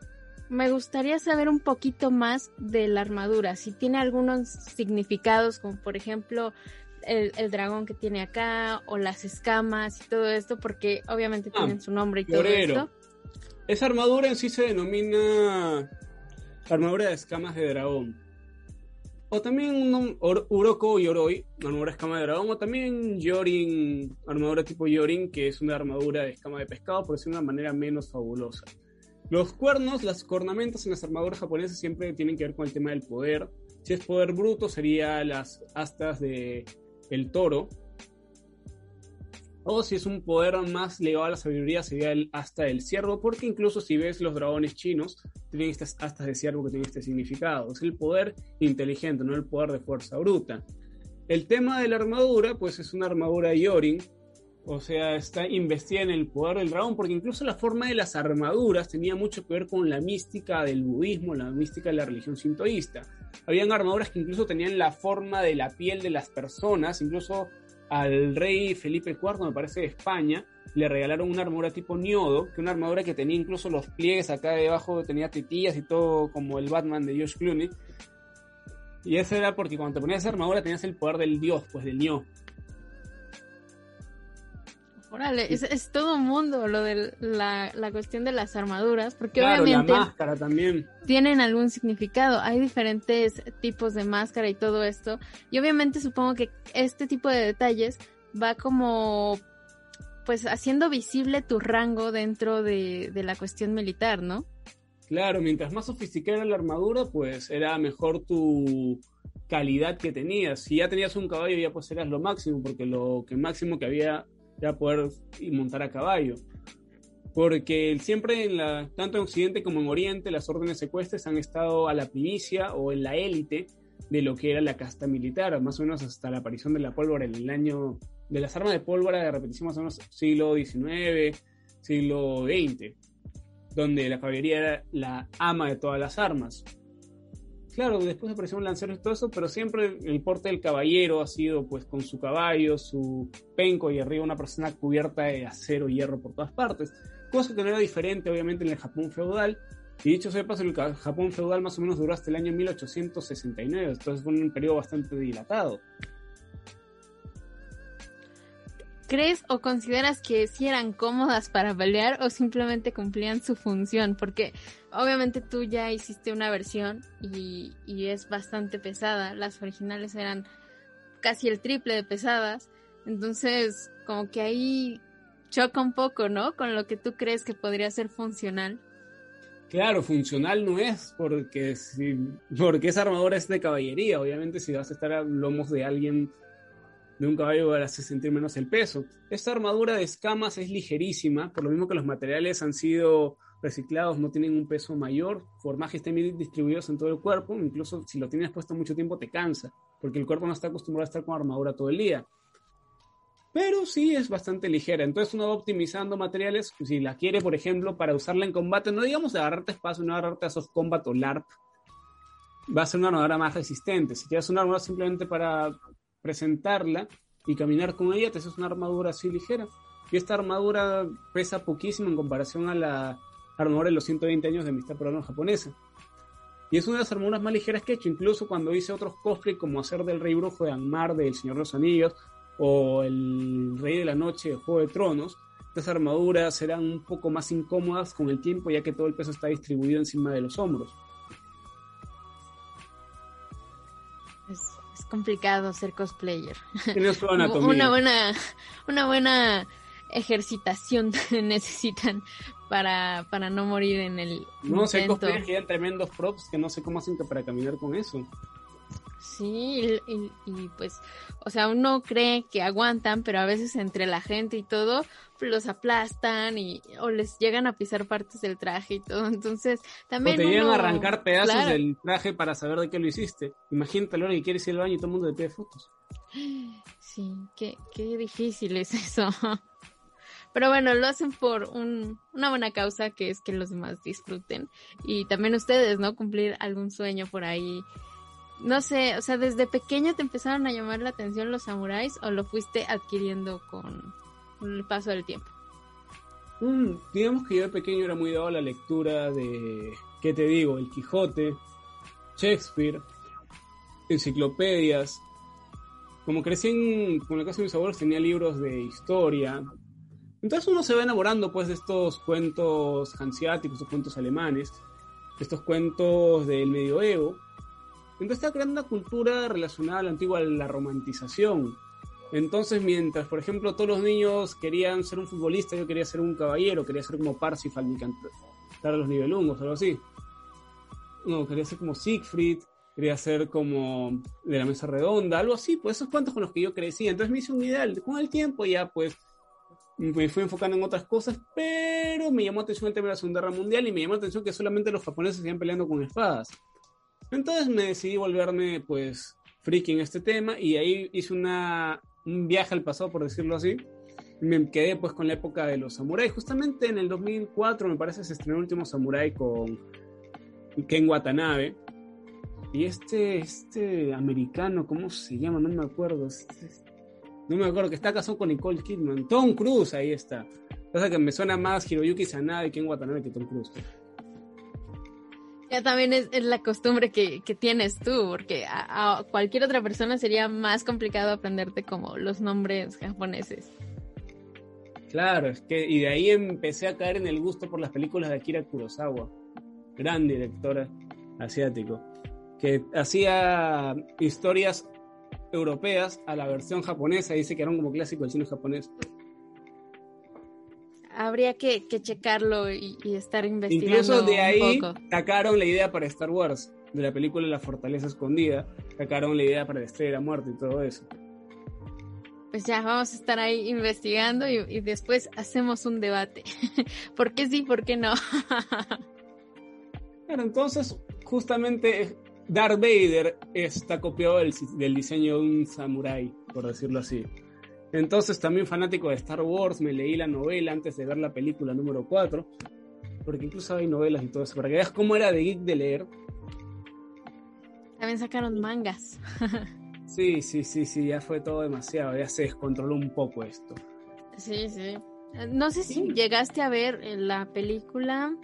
me gustaría saber un poquito más de la armadura, si tiene algunos significados, como por ejemplo el, dragón que tiene acá, o las escamas y todo esto, porque obviamente ah, tienen su nombre y todo esto. Esa armadura en sí se denomina armadura de escamas de dragón. O también Uroko Yoroi, armadura de escama de dragón, o también Yorin, armadura tipo Yorin, que es una armadura de escama de pescado, por decir de una manera menos fabulosa. Los cuernos, las cornamentas en las armaduras japonesas siempre tienen que ver con el tema del poder. Si es poder bruto, sería las astas de el toro. O si es un poder más ligado a la sabiduría, sería el asta del ciervo, porque incluso si ves los dragones chinos, tienen estas astas de ciervo que tienen este significado. Es el poder inteligente, no el poder de fuerza bruta. El tema de la armadura, pues es una armadura Yorin, o sea, está investida en el poder del dragón, porque incluso la forma de las armaduras tenía mucho que ver con la mística del budismo, la mística de la religión sintoísta. Habían armaduras que incluso tenían la forma de la piel de las personas, incluso al rey Felipe IV, me parece de España, le regalaron una armadura tipo niodo, que una armadura que tenía incluso los pliegues acá debajo, tenía tetillas y todo como el Batman de Josh Clooney. Y eso era porque cuando te ponías esa armadura tenías el poder del dios, pues del Nio. Órale, es, todo un mundo lo de la, cuestión de las armaduras, porque obviamente la máscara también. tienen algún significado. Hay diferentes tipos de máscara y todo esto. Y obviamente supongo que este tipo de detalles va como pues haciendo visible tu rango dentro de, de la cuestión militar, ¿no? Claro, mientras más sofisticada era la armadura, pues era mejor tu calidad que tenías. Si ya tenías un caballo, ya pues eras lo máximo, porque lo que máximo que había ya poder montar a caballo. Porque siempre, en tanto en Occidente como en Oriente, las órdenes secuestres han estado a la primicia o en la élite de lo que era la casta militar, más o menos hasta la aparición de la pólvora en el año de las armas de pólvora de repetición más o menos siglo XIX, siglo XX, donde la caballería era la ama de todas las armas claro, después apareció un lancero y todo eso, pero siempre el porte del caballero ha sido pues con su caballo, su penco y arriba una persona cubierta de acero y hierro por todas partes, cosa que no era diferente obviamente en el Japón feudal. Y dicho sea paso, el Japón feudal más o menos duró hasta el año 1869, entonces fue un periodo bastante dilatado. ¿Crees o consideras que si eran cómodas para pelear o simplemente cumplían su función? Porque obviamente tú ya hiciste una versión y, es bastante pesada. Las originales eran casi el triple de pesadas. Entonces, como que ahí choca un poco, ¿no? Con lo que tú crees que podría ser funcional. Claro, funcional no es porque si, porque esa armadura es de caballería. Obviamente, si vas a estar a lomos de alguien de un caballo hace sentir menos el peso. Esta armadura de escamas es ligerísima, por lo mismo que los materiales han sido reciclados, no tienen un peso mayor, formaje estén bien distribuidos en todo el cuerpo, incluso si lo tienes puesto mucho tiempo te cansa, porque el cuerpo no está acostumbrado a estar con armadura todo el día. Pero sí es bastante ligera, entonces uno va optimizando materiales, si la quiere, por ejemplo, para usarla en combate, no digamos de agarrarte espacio, no agarrarte a soft combat o LARP, va a ser una armadura más resistente. Si quieres una armadura simplemente para presentarla y caminar con ella, te haces una armadura así ligera. Y esta armadura pesa poquísimo en comparación a la armadura de los 120 años de amistad peruano japonesa. Y es una de las armaduras más ligeras que he hecho, incluso cuando hice otros cosplay como hacer del Rey Brujo de Angmar, del Señor de los Anillos, o el Rey de la Noche de Juego de Tronos. Estas armaduras serán un poco más incómodas con el tiempo, ya que todo el peso está distribuido encima de los hombros. Complicado ser cosplayer. una buena, una buena ejercitación necesitan para, para no morir en el. No sé, cosplayers que tremendos props que no sé cómo hacen para caminar con eso. Sí, y, pues, o sea, uno cree que aguantan, pero a veces entre la gente y todo, los aplastan y o les llegan a pisar partes del traje y todo. Entonces, también. O te llegan a arrancar pedazos del traje para saber de qué lo hiciste. Imagínate lo que quieres ir al baño y todo el mundo le pide fotos. Sí, qué, qué difícil es eso. Pero bueno, lo hacen por un, una buena causa que es que los demás disfruten. Y también ustedes, ¿no? Cumplir algún sueño por ahí no sé, o sea, desde pequeño te empezaron a llamar la atención los samuráis o lo fuiste adquiriendo con, el paso del tiempo? Mm, digamos que yo de pequeño era muy dado a la lectura de, ¿qué te digo? El Quijote, Shakespeare, enciclopedias. Como crecí en, con la casa de mis abuelos tenía libros de historia. Entonces uno se va enamorando pues de estos cuentos hanseáticos, estos cuentos alemanes, estos cuentos del medioevo está creando una cultura relacionada a la antigua, la romantización. Entonces, mientras, por ejemplo, todos los niños querían ser un futbolista, yo quería ser un caballero, quería ser como Parsifal, ni cantar a los nivelungos, algo así. No, quería ser como Siegfried, quería ser como de la mesa redonda, algo así, pues esos cuentos con los que yo crecí. Entonces me hice un ideal. Con el tiempo ya, pues, me fui enfocando en otras cosas, pero me llamó atención el tema de la Segunda Guerra Mundial y me llamó la atención que solamente los japoneses iban peleando con espadas. Entonces me decidí volverme pues friki en este tema y ahí hice una, un viaje al pasado, por decirlo así. Me quedé pues con la época de los samuráis. Justamente en el 2004 me parece se estrenó el último samurái con Ken Watanabe. Y este, este americano, ¿cómo se llama? No me acuerdo. Este, no me acuerdo, que está casado con Nicole Kidman. Tom Cruise, ahí está. Pasa que me suena más Hiroyuki Sanada y Ken Watanabe que Tom Cruise. Ya también es, la costumbre que, tienes tú, porque a, cualquier otra persona sería más complicado aprenderte como los nombres japoneses. Claro, es que y de ahí empecé a caer en el gusto por las películas de Akira Kurosawa, gran directora asiático, que hacía historias europeas a la versión japonesa, dice que eran como clásicos del cine japonés habría que, checarlo y, estar investigando. Incluso de ahí sacaron la idea para Star Wars, de la película La Fortaleza Escondida, sacaron la idea para Estrella Muerte y todo eso. Pues ya, vamos a estar ahí investigando y, después hacemos un debate. ¿Por qué sí, por qué no? Bueno, entonces, justamente Darth Vader está copiado del, del diseño de un samurái, por decirlo así. Entonces, también fanático de Star Wars, me leí la novela antes de ver la película número 4, porque incluso hay novelas y todo eso, para que veas cómo era de geek de leer. También sacaron mangas. sí, sí, sí, sí, ya fue todo demasiado, ya se descontroló un poco esto. Sí, sí. No sé si llegaste a ver la película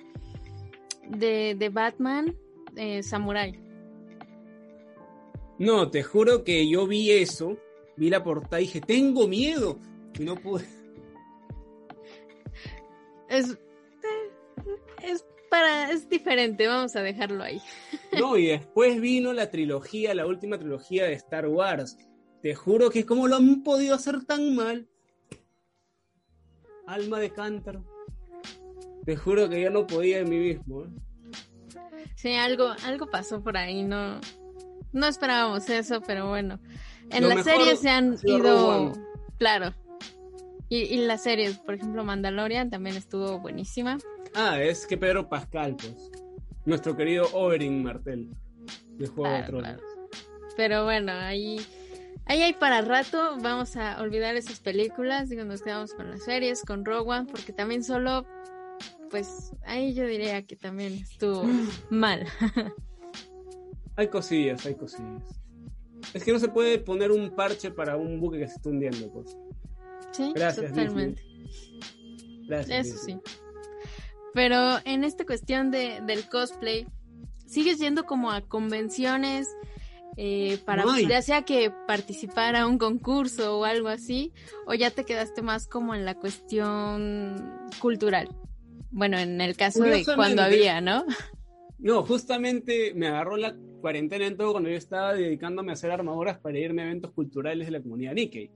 de, de Batman eh, Samurai. No, te juro que yo vi eso vi la portada y dije, tengo miedo. Y no pude. Es, es para, es diferente, vamos a dejarlo ahí. No, y después vino la trilogía, la última trilogía de Star Wars. Te juro que como lo han podido hacer tan mal. Alma de cántaro. Te juro que yo no podía en mí mismo. ¿eh? Sí, algo, algo pasó por ahí, no, no esperábamos eso, pero bueno. En las series se han ido, claro. Y, y las series, por ejemplo, Mandalorian también estuvo buenísima. Ah, es que Pedro Pascal, pues. Nuestro querido Oberyn Martel, de Juego de Tronos. Pero bueno, ahí, ahí hay para rato. Vamos a olvidar esas películas. Digo, nos quedamos con las series, con Rogue porque también solo, pues ahí yo diría que también estuvo mal. hay cosillas, hay cosillas. Es que no se puede poner un parche para un buque que se está hundiendo, pues. Sí, Gracias, totalmente. Gracias. Eso sí. Pero en esta cuestión de, del cosplay, ¿sigues yendo como a convenciones eh, para, ya sea que participar a un concurso o algo así, o ya te quedaste más como en la cuestión cultural? Bueno, en el caso de cuando había, ¿no? No, justamente me agarró la cuarentena en todo cuando yo estaba dedicándome a hacer armaduras para irme a eventos culturales de la comunidad Nikkei.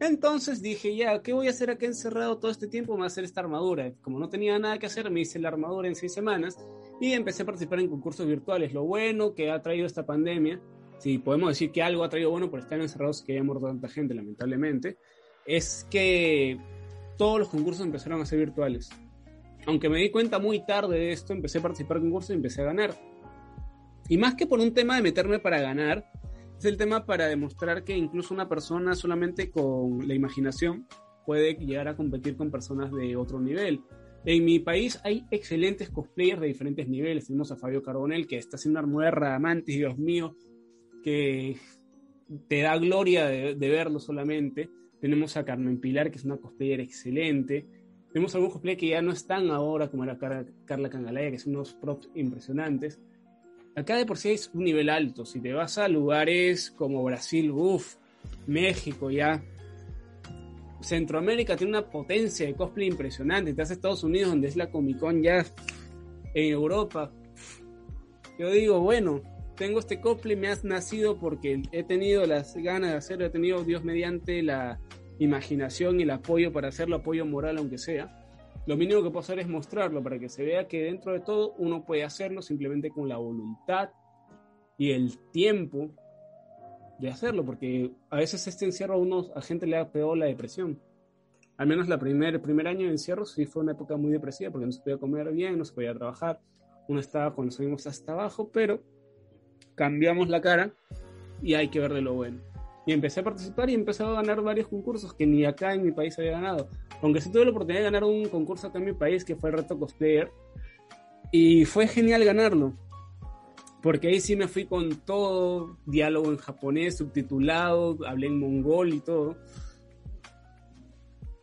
Entonces dije, ya, ¿qué voy a hacer acá encerrado todo este tiempo? Me voy a hacer esta armadura. Como no tenía nada que hacer, me hice la armadura en seis semanas y empecé a participar en concursos virtuales. Lo bueno que ha traído esta pandemia, si podemos decir que algo ha traído bueno por estar encerrados que haya muerto tanta gente, lamentablemente, es que todos los concursos empezaron a ser virtuales. Aunque me di cuenta muy tarde de esto, empecé a participar en concursos y empecé a ganar. Y más que por un tema de meterme para ganar, es el tema para demostrar que incluso una persona solamente con la imaginación puede llegar a competir con personas de otro nivel. En mi país hay excelentes cosplayers de diferentes niveles. Tenemos a Fabio Carbonel, que está haciendo una armadura de Dios mío, que te da gloria de, verlo solamente. Tenemos a Carmen Pilar, que es una cosplayer excelente. Tenemos algunos cosplayers que ya no están ahora, como era Carla Cangalaya, que son unos props impresionantes acá de por sí es un nivel alto. Si te vas a lugares como Brasil, uff, México ya. Centroamérica tiene una potencia de cosplay impresionante. Te a Estados Unidos, donde es la Comic Con ya. En Europa. Yo digo, bueno, tengo este cosplay, me has nacido porque he tenido las ganas de hacerlo, he tenido Dios mediante la imaginación y el apoyo para hacerlo, apoyo moral aunque sea lo mínimo que puedo hacer es mostrarlo para que se vea que dentro de todo uno puede hacerlo simplemente con la voluntad y el tiempo de hacerlo, porque a veces este encierro a, unos, a gente le ha pegado la depresión. Al menos la primer, el primer año de encierro sí fue una época muy depresiva porque no se podía comer bien, no se podía trabajar, uno estaba cuando subimos hasta abajo, pero cambiamos la cara y hay que ver de lo bueno. Y empecé a participar y empecé a ganar varios concursos que ni acá en mi país había ganado. Aunque sí tuve la oportunidad de ganar un concurso acá en mi país que fue el Reto Cosplayer. Y fue genial ganarlo. Porque ahí sí me fui con todo, diálogo en japonés, subtitulado, hablé en mongol y todo.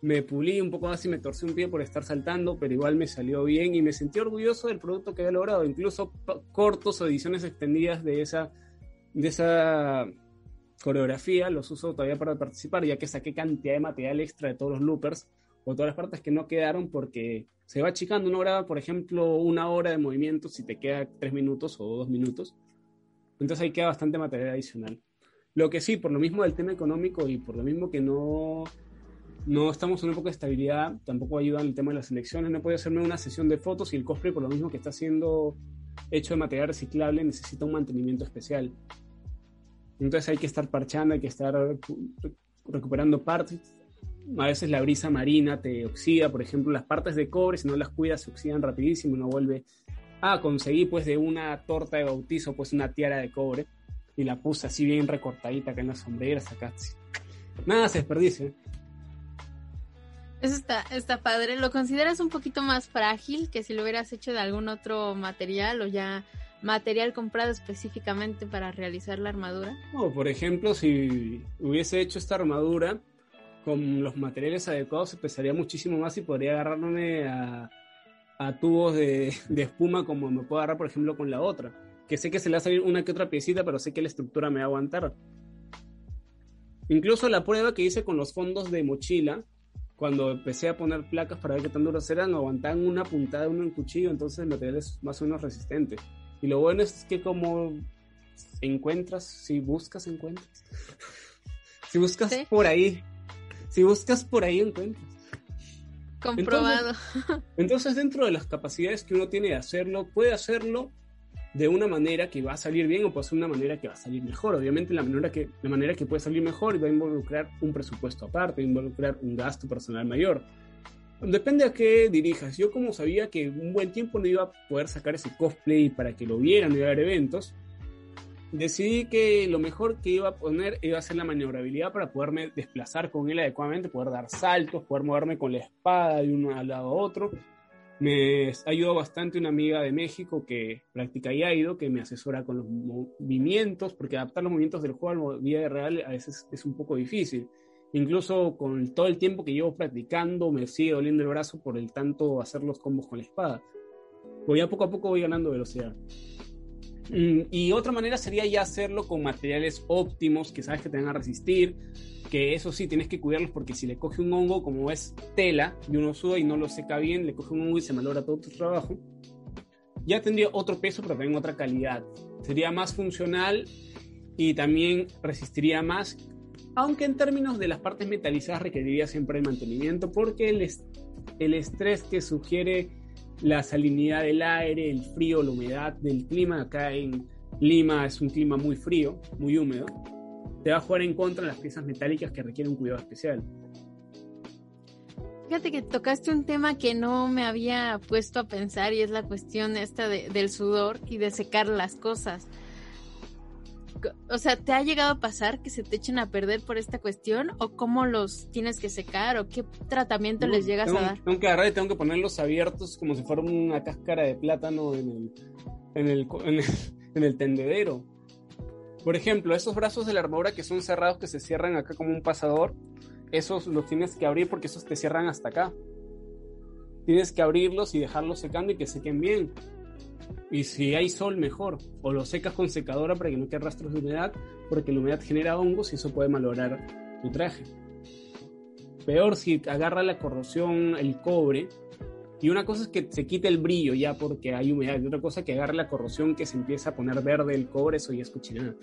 Me pulí un poco más y me torcí un pie por estar saltando, pero igual me salió bien y me sentí orgulloso del producto que había logrado. Incluso cortos o ediciones extendidas de esa, de esa coreografía los uso todavía para participar, ya que saqué cantidad de material extra de todos los loopers o todas las partes que no quedaron porque se va achicando. Uno graba, por ejemplo, una hora de movimiento si te queda tres minutos o dos minutos. Entonces ahí queda bastante material adicional. Lo que sí, por lo mismo del tema económico y por lo mismo que no, no estamos en una época de estabilidad, tampoco ayuda en el tema de las elecciones. No puedo hacerme una sesión de fotos y el cosplay, por lo mismo que está siendo hecho de material reciclable, necesita un mantenimiento especial. Entonces hay que estar parchando, hay que estar recuperando partes a veces la brisa marina te oxida, por ejemplo, las partes de cobre, si no las cuidas, se oxidan rapidísimo y no vuelve. Ah, conseguí pues de una torta de bautizo, pues una tiara de cobre y la puse así bien recortadita acá en las sombreras, acá. Nada se desperdicia. Eso está, está padre. ¿Lo consideras un poquito más frágil que si lo hubieras hecho de algún otro material o ya material comprado específicamente para realizar la armadura? No, por ejemplo, si hubiese hecho esta armadura con los materiales adecuados se pesaría muchísimo más y podría agarrarme a, tubos de, espuma como me puedo agarrar, por ejemplo, con la otra. Que sé que se le va a salir una que otra piecita, pero sé que la estructura me va a aguantar. Incluso la prueba que hice con los fondos de mochila, cuando empecé a poner placas para ver qué tan duros eran, aguantaban una puntada de un cuchillo, entonces el material es más o menos resistente. Y lo bueno es que como encuentras, si buscas, encuentras. si buscas por ahí si buscas por ahí encuentras. Comprobado. Entonces, dentro de las capacidades que uno tiene de hacerlo, puede hacerlo de una manera que va a salir bien o puede ser una manera que va a salir mejor. Obviamente la manera que, la manera que puede salir mejor va a involucrar un presupuesto aparte, va a involucrar un gasto personal mayor. Depende a qué dirijas. Yo como sabía que un buen tiempo no iba a poder sacar ese cosplay para que lo vieran, y haber eventos, decidí que lo mejor que iba a poner iba a ser la maniobrabilidad para poderme desplazar con él adecuadamente, poder dar saltos, poder moverme con la espada de uno al lado a otro me ayudó bastante una amiga de México que practica Iaido, que me asesora con los movimientos, porque adaptar los movimientos del juego a la vida real a veces es un poco difícil. Incluso con todo el tiempo que llevo practicando, me sigue doliendo el brazo por el tanto hacer los combos con la espada. Voy a poco a poco voy ganando velocidad. Mm, y otra manera sería ya hacerlo con materiales óptimos que sabes que te van a resistir, que eso sí tienes que cuidarlos porque si le coge un hongo como es tela y uno suda y no lo seca bien, le coge un hongo y se malogra todo tu trabajo, ya tendría otro peso pero también otra calidad. Sería más funcional y también resistiría más, aunque en términos de las partes metalizadas requeriría siempre el mantenimiento porque el, el estrés que sugiere la salinidad del aire, el frío, la humedad del clima, acá en Lima es un clima muy frío, muy húmedo, te va a jugar en contra las piezas metálicas que requieren un cuidado especial. Fíjate que tocaste un tema que no me había puesto a pensar y es la cuestión esta del sudor y de secar las cosas. O sea, ¿te ha llegado a pasar que se te echen a perder por esta cuestión? ¿O cómo los tienes que secar? ¿O qué tratamiento les llegas a dar? Tengo que agarrar y tengo que ponerlos abiertos como si fuera una cáscara de plátano en el, en el, en el tendedero. Por ejemplo, esos brazos de la armadura que son cerrados, que se cierran acá como un pasador, esos los tienes que abrir porque esos te cierran hasta acá. Tienes que abrirlos y dejarlos secando y que sequen bien. Y si hay sol, mejor. O lo secas con secadora para que no quede rastros de humedad, porque la humedad genera hongos y eso puede malograr tu traje. Peor si agarra la corrosión el cobre y una cosa es que se quite el brillo ya porque hay humedad, y otra cosa que agarre la corrosión que se empieza a poner verde el cobre, eso ya es cochinada.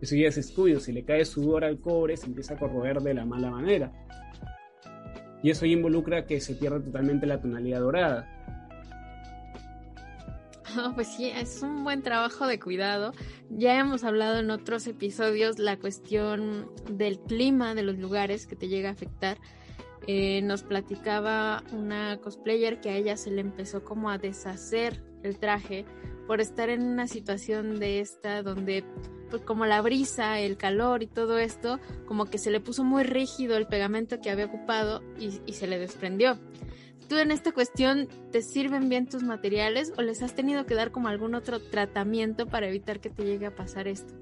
Eso ya es escudo, si le cae sudor al cobre se empieza a corroer de la mala manera. Y eso ya involucra que se pierda totalmente la tonalidad dorada. pues sí, es un buen trabajo de cuidado. Ya hemos hablado en otros episodios la cuestión del clima de los lugares que te llega a afectar eh, nos platicaba una cosplayer que a ella se le empezó como a deshacer el traje por estar en una situación de esta donde pues como la brisa, el calor y todo esto, como que se le puso muy rígido el pegamento que había ocupado y, y se le desprendió. ¿Tú en esta cuestión te sirven bien tus materiales o les has tenido que dar como algún otro tratamiento para evitar que te llegue a pasar esto?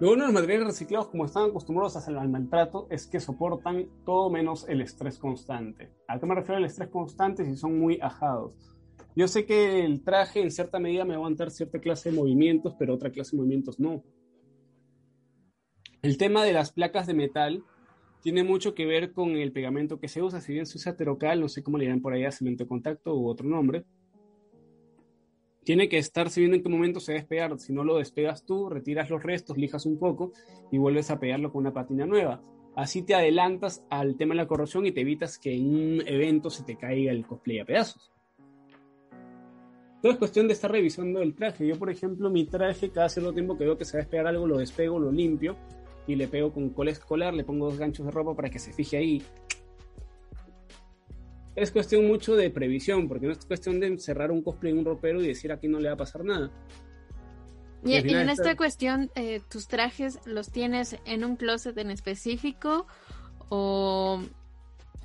Lo bueno de los materiales reciclados, como están acostumbrados a al maltrato, es que soportan todo menos el estrés constante. ¿A qué me refiero al estrés constante? Si son muy ajados. Yo sé que el traje en cierta medida me va a aguantar cierta clase de movimientos, pero otra clase de movimientos no. El tema de las placas de metal tiene mucho que ver con el pegamento que se usa. Si bien se usa terocal, no sé cómo le llaman por allá, cemento de contacto u otro nombre tiene que estarse viendo en qué momento se despegar. Si no lo despegas tú, retiras los restos, lijas un poco y vuelves a pegarlo con una patina nueva. Así te adelantas al tema de la corrosión y te evitas que en un evento se te caiga el cosplay a pedazos. Todo es cuestión de estar revisando el traje. Yo, por ejemplo, mi traje, cada cierto tiempo que veo que se va a despegar algo, lo despego, lo limpio y le pego con cola escolar, le pongo dos ganchos de ropa para que se fije ahí es cuestión mucho de previsión, porque no es cuestión de cerrar un cosplay en un ropero y decir aquí no le va a pasar nada. Y, en esta cuestión, eh, ¿tus trajes los tienes en un closet en específico o,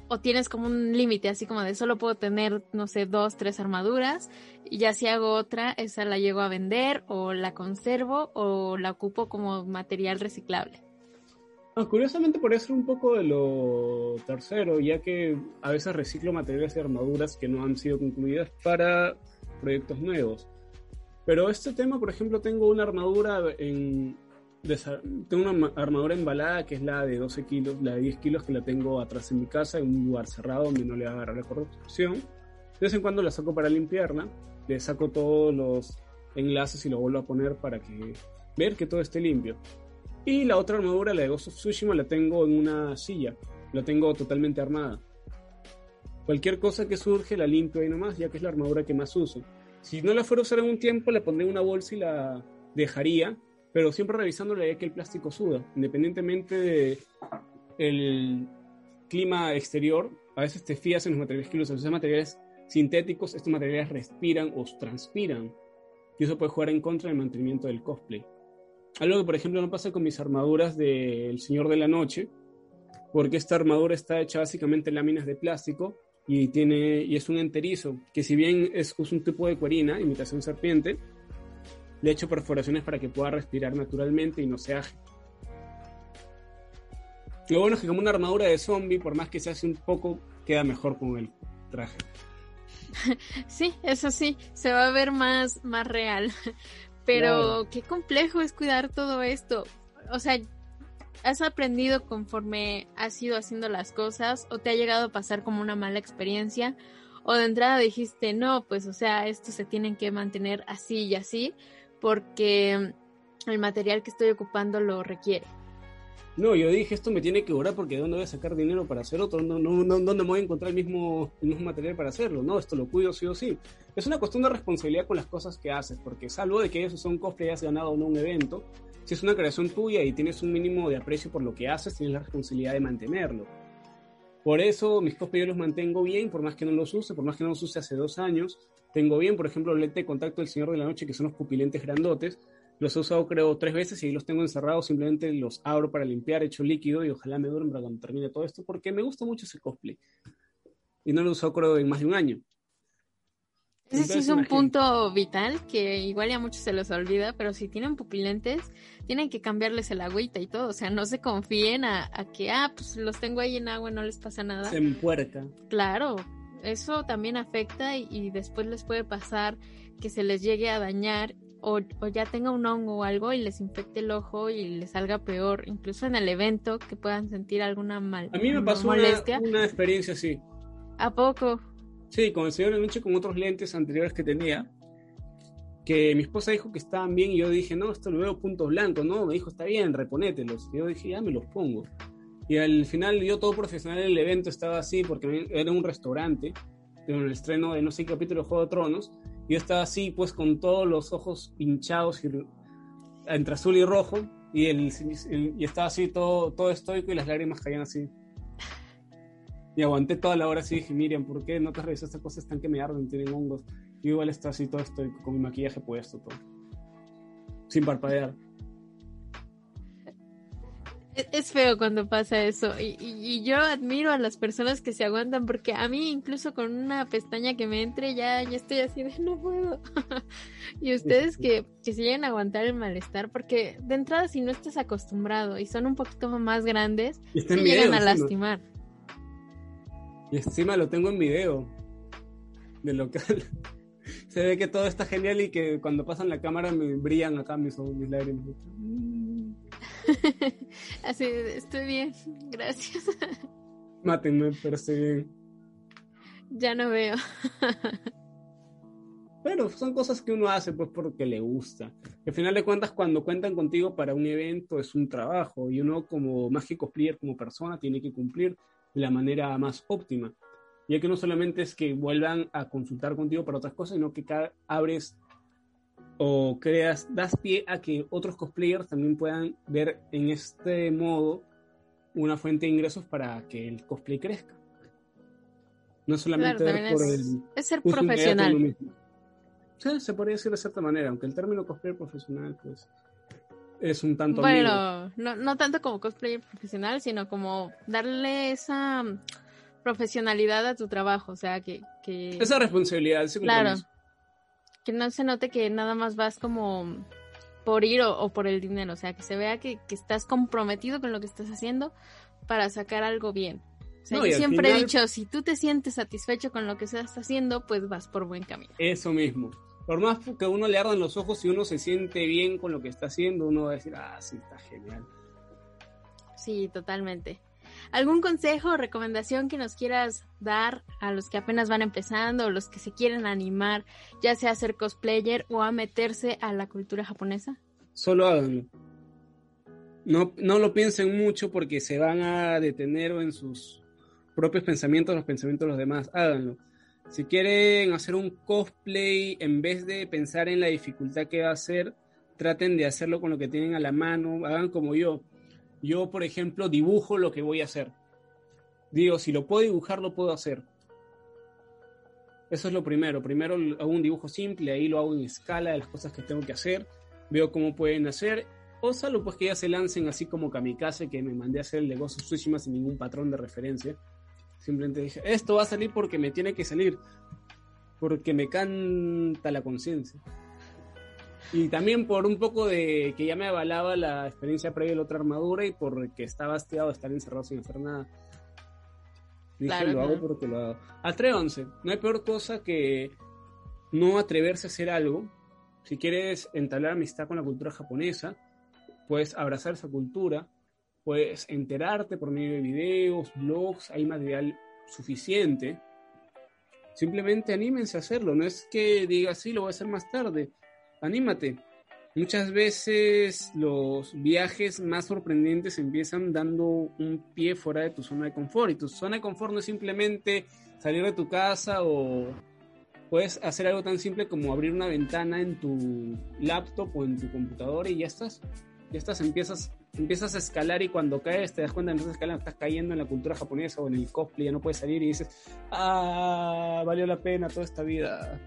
o tienes como un límite, así como de solo puedo tener, no sé, dos, tres armaduras y ya si hago otra, esa la llego a vender o la conservo o la ocupo como material reciclable? Ah, curiosamente por eso un poco de lo tercero, ya que a veces reciclo materiales y armaduras que no han sido concluidas para proyectos nuevos. Pero este tema, por ejemplo, tengo una armadura en... Tengo una armadura embalada que es la de 12 kilos, la de 10 kilos que la tengo atrás en mi casa, en un lugar cerrado donde no le va a agarrar la corrupción. De vez en cuando la saco para limpiarla, le saco todos los enlaces y lo vuelvo a poner para que ver que todo esté limpio. Y la otra armadura, la de Ghost of Tsushima, la tengo en una silla. La tengo totalmente armada. Cualquier cosa que surge la limpio ahí nomás, ya que es la armadura que más uso. Si no la fuera a usar en un tiempo, la pondría en una bolsa y la dejaría, pero siempre revisando la que el plástico suda, independientemente de el clima exterior, a veces te fías en los materiales que usas, materiales sintéticos, estos materiales respiran o transpiran, y eso puede jugar en contra del mantenimiento del cosplay. Algo que, por ejemplo, no pasa con mis armaduras del Señor de la Noche, porque esta armadura está hecha básicamente en láminas de plástico y, tiene, y es un enterizo, que si bien es, un tipo de cuerina, imitación serpiente, le he hecho perforaciones para que pueda respirar naturalmente y no se aje. Lo bueno es que como una armadura de zombie, por más que se hace un poco, queda mejor con el traje. Sí, eso sí, se va a ver más, más real. Pero qué complejo es cuidar todo esto. O sea, ¿has aprendido conforme has ido haciendo las cosas o te ha llegado a pasar como una mala experiencia? O de entrada dijiste, no, pues o sea, esto se tienen que mantener así y así porque el material que estoy ocupando lo requiere. No, yo dije, esto me tiene que durar porque ¿de dónde voy a sacar dinero para hacer otro? ¿Dónde, me voy a encontrar el mismo, el mismo material para hacerlo? No, esto lo cuido sí o sí. Es una cuestión de responsabilidad con las cosas que haces, porque salvo de que eso son cosplay has ganado o no un evento, si es una creación tuya y tienes un mínimo de aprecio por lo que haces, tienes la responsabilidad de mantenerlo. Por eso mis cosplay yo los mantengo bien, por más que no los use, por más que no los use hace dos años. Tengo bien, por ejemplo, el lente de contacto del Señor de la Noche, que son los pupilentes grandotes los he usado creo tres veces y los tengo encerrados, simplemente los abro para limpiar, hecho líquido y ojalá me duren para cuando termine todo esto porque me gusta mucho ese cosplay. Y no lo he usado creo en más de un año. Ese sí es un punto vital que igual ya muchos se los olvida, pero si tienen pupilentes, tienen que cambiarles el agüita y todo. O sea, no se confíen a, que, ah, pues los tengo ahí en agua, no les pasa nada. Se empuerca. Claro, eso también afecta y después les puede pasar que se les llegue a dañar o, ya tenga un hongo o algo y les infecte el ojo y les salga peor, incluso en el evento que puedan sentir alguna mal. A mí me pasó molestia. Una, experiencia así. ¿A poco? Sí, con el señor de noche con otros lentes anteriores que tenía, que mi esposa dijo que estaban bien y yo dije, no, esto lo veo puntos blancos, no, me dijo, está bien, reponételos. Y yo dije, ya me los pongo. Y al final yo todo profesional el evento estaba así porque era un restaurante, en el estreno de no sé qué capítulo de Juego de Tronos, yo estaba así, pues con todos los ojos pinchados entre azul y rojo, y, el, y estaba así todo, todo estoico y las lágrimas caían así. Y aguanté toda la hora así dije, Miriam, ¿por qué no te revisas estas cosas están que me arden, tienen hongos? Y igual está así todo estoico, con mi maquillaje puesto, todo. Sin parpadear. Es feo cuando pasa eso y, yo admiro a las personas que se aguantan porque a mí incluso con una pestaña que me entre ya, ya estoy así de no puedo. y ustedes que, que se lleguen a aguantar el malestar porque de entrada si no estás acostumbrado y son un poquito más grandes, te llegan a lastimar. Y encima lo tengo en video de local. se ve que todo está genial y que cuando pasan la cámara me brillan acá mis, mis lágrimas. Así, estoy bien, gracias. Mátenme, pero estoy bien. Ya no veo. Pero son cosas que uno hace pues porque le gusta. Al final de cuentas, cuando cuentan contigo para un evento es un trabajo y uno como mágico player, como persona, tiene que cumplir de la manera más óptima. Ya que no solamente es que vuelvan a consultar contigo para otras cosas, sino que abres o creas, das pie a que otros cosplayers también puedan ver en este modo una fuente de ingresos para que el cosplay crezca. No solamente ver por el. Es ser profesional. Sí, se podría decir de cierta manera, aunque el término cosplayer profesional, pues. Es un tanto. Bueno, no, no tanto como cosplayer profesional, sino como darle esa profesionalidad a tu trabajo, o sea, que... que... Esa responsabilidad, ese Claro, que no se note que nada más vas como por ir o, por el dinero, o sea, que se vea que, estás comprometido con lo que estás haciendo para sacar algo bien. O sea, yo siempre he dicho, si tú te sientes satisfecho con lo que estás haciendo, pues vas por buen camino. Eso mismo. Por más que uno le ardan los ojos, si uno se siente bien con lo que está haciendo, uno va a decir, ah, sí, está genial. Sí, totalmente. ¿Algún consejo o recomendación que nos quieras dar a los que apenas van empezando o los que se quieren animar, ya sea a ser cosplayer o a meterse a la cultura japonesa? Solo háganlo. No, no lo piensen mucho porque se van a detener en sus propios pensamientos, los pensamientos de los demás. Háganlo. Si quieren hacer un cosplay, en vez de pensar en la dificultad que va a ser, traten de hacerlo con lo que tienen a la mano, hagan como yo. Yo, por ejemplo, dibujo lo que voy a hacer. Digo, si lo puedo dibujar, lo puedo hacer. Eso es lo primero. Primero hago un dibujo simple, ahí lo hago en escala de las cosas que tengo que hacer. Veo cómo pueden hacer. O salvo pues que ya se lancen así como Kamikaze, que me mandé a hacer el de Ghost sin ningún patrón de referencia. Simplemente dije, esto va a salir porque me tiene que salir. Porque me canta la conciencia. Y también por un poco de que ya me avalaba la experiencia previa de la otra armadura y porque estaba hastiado de estar encerrado sin hacer nada. Dije, lo hago porque lo hago. Atrévanse. No hay peor cosa que no atreverse a hacer algo. Si quieres entablar amistad con la cultura japonesa, puedes abrazar esa cultura, puedes enterarte por medio de videos, blogs, hay material suficiente. Simplemente anímense a hacerlo. No es que digas, sí, lo voy a hacer más tarde anímate. Muchas veces los viajes más sorprendentes empiezan dando un pie fuera de tu zona de confort y tu zona de confort no es simplemente salir de tu casa o puedes hacer algo tan simple como abrir una ventana en tu laptop o en tu computadora y ya estás. Ya estás, empiezas, empiezas a escalar y cuando caes te das cuenta que no estás escalando, estás cayendo en la cultura japonesa o en el cosplay, ya no puedes salir y dices, ah, valió la pena toda esta vida.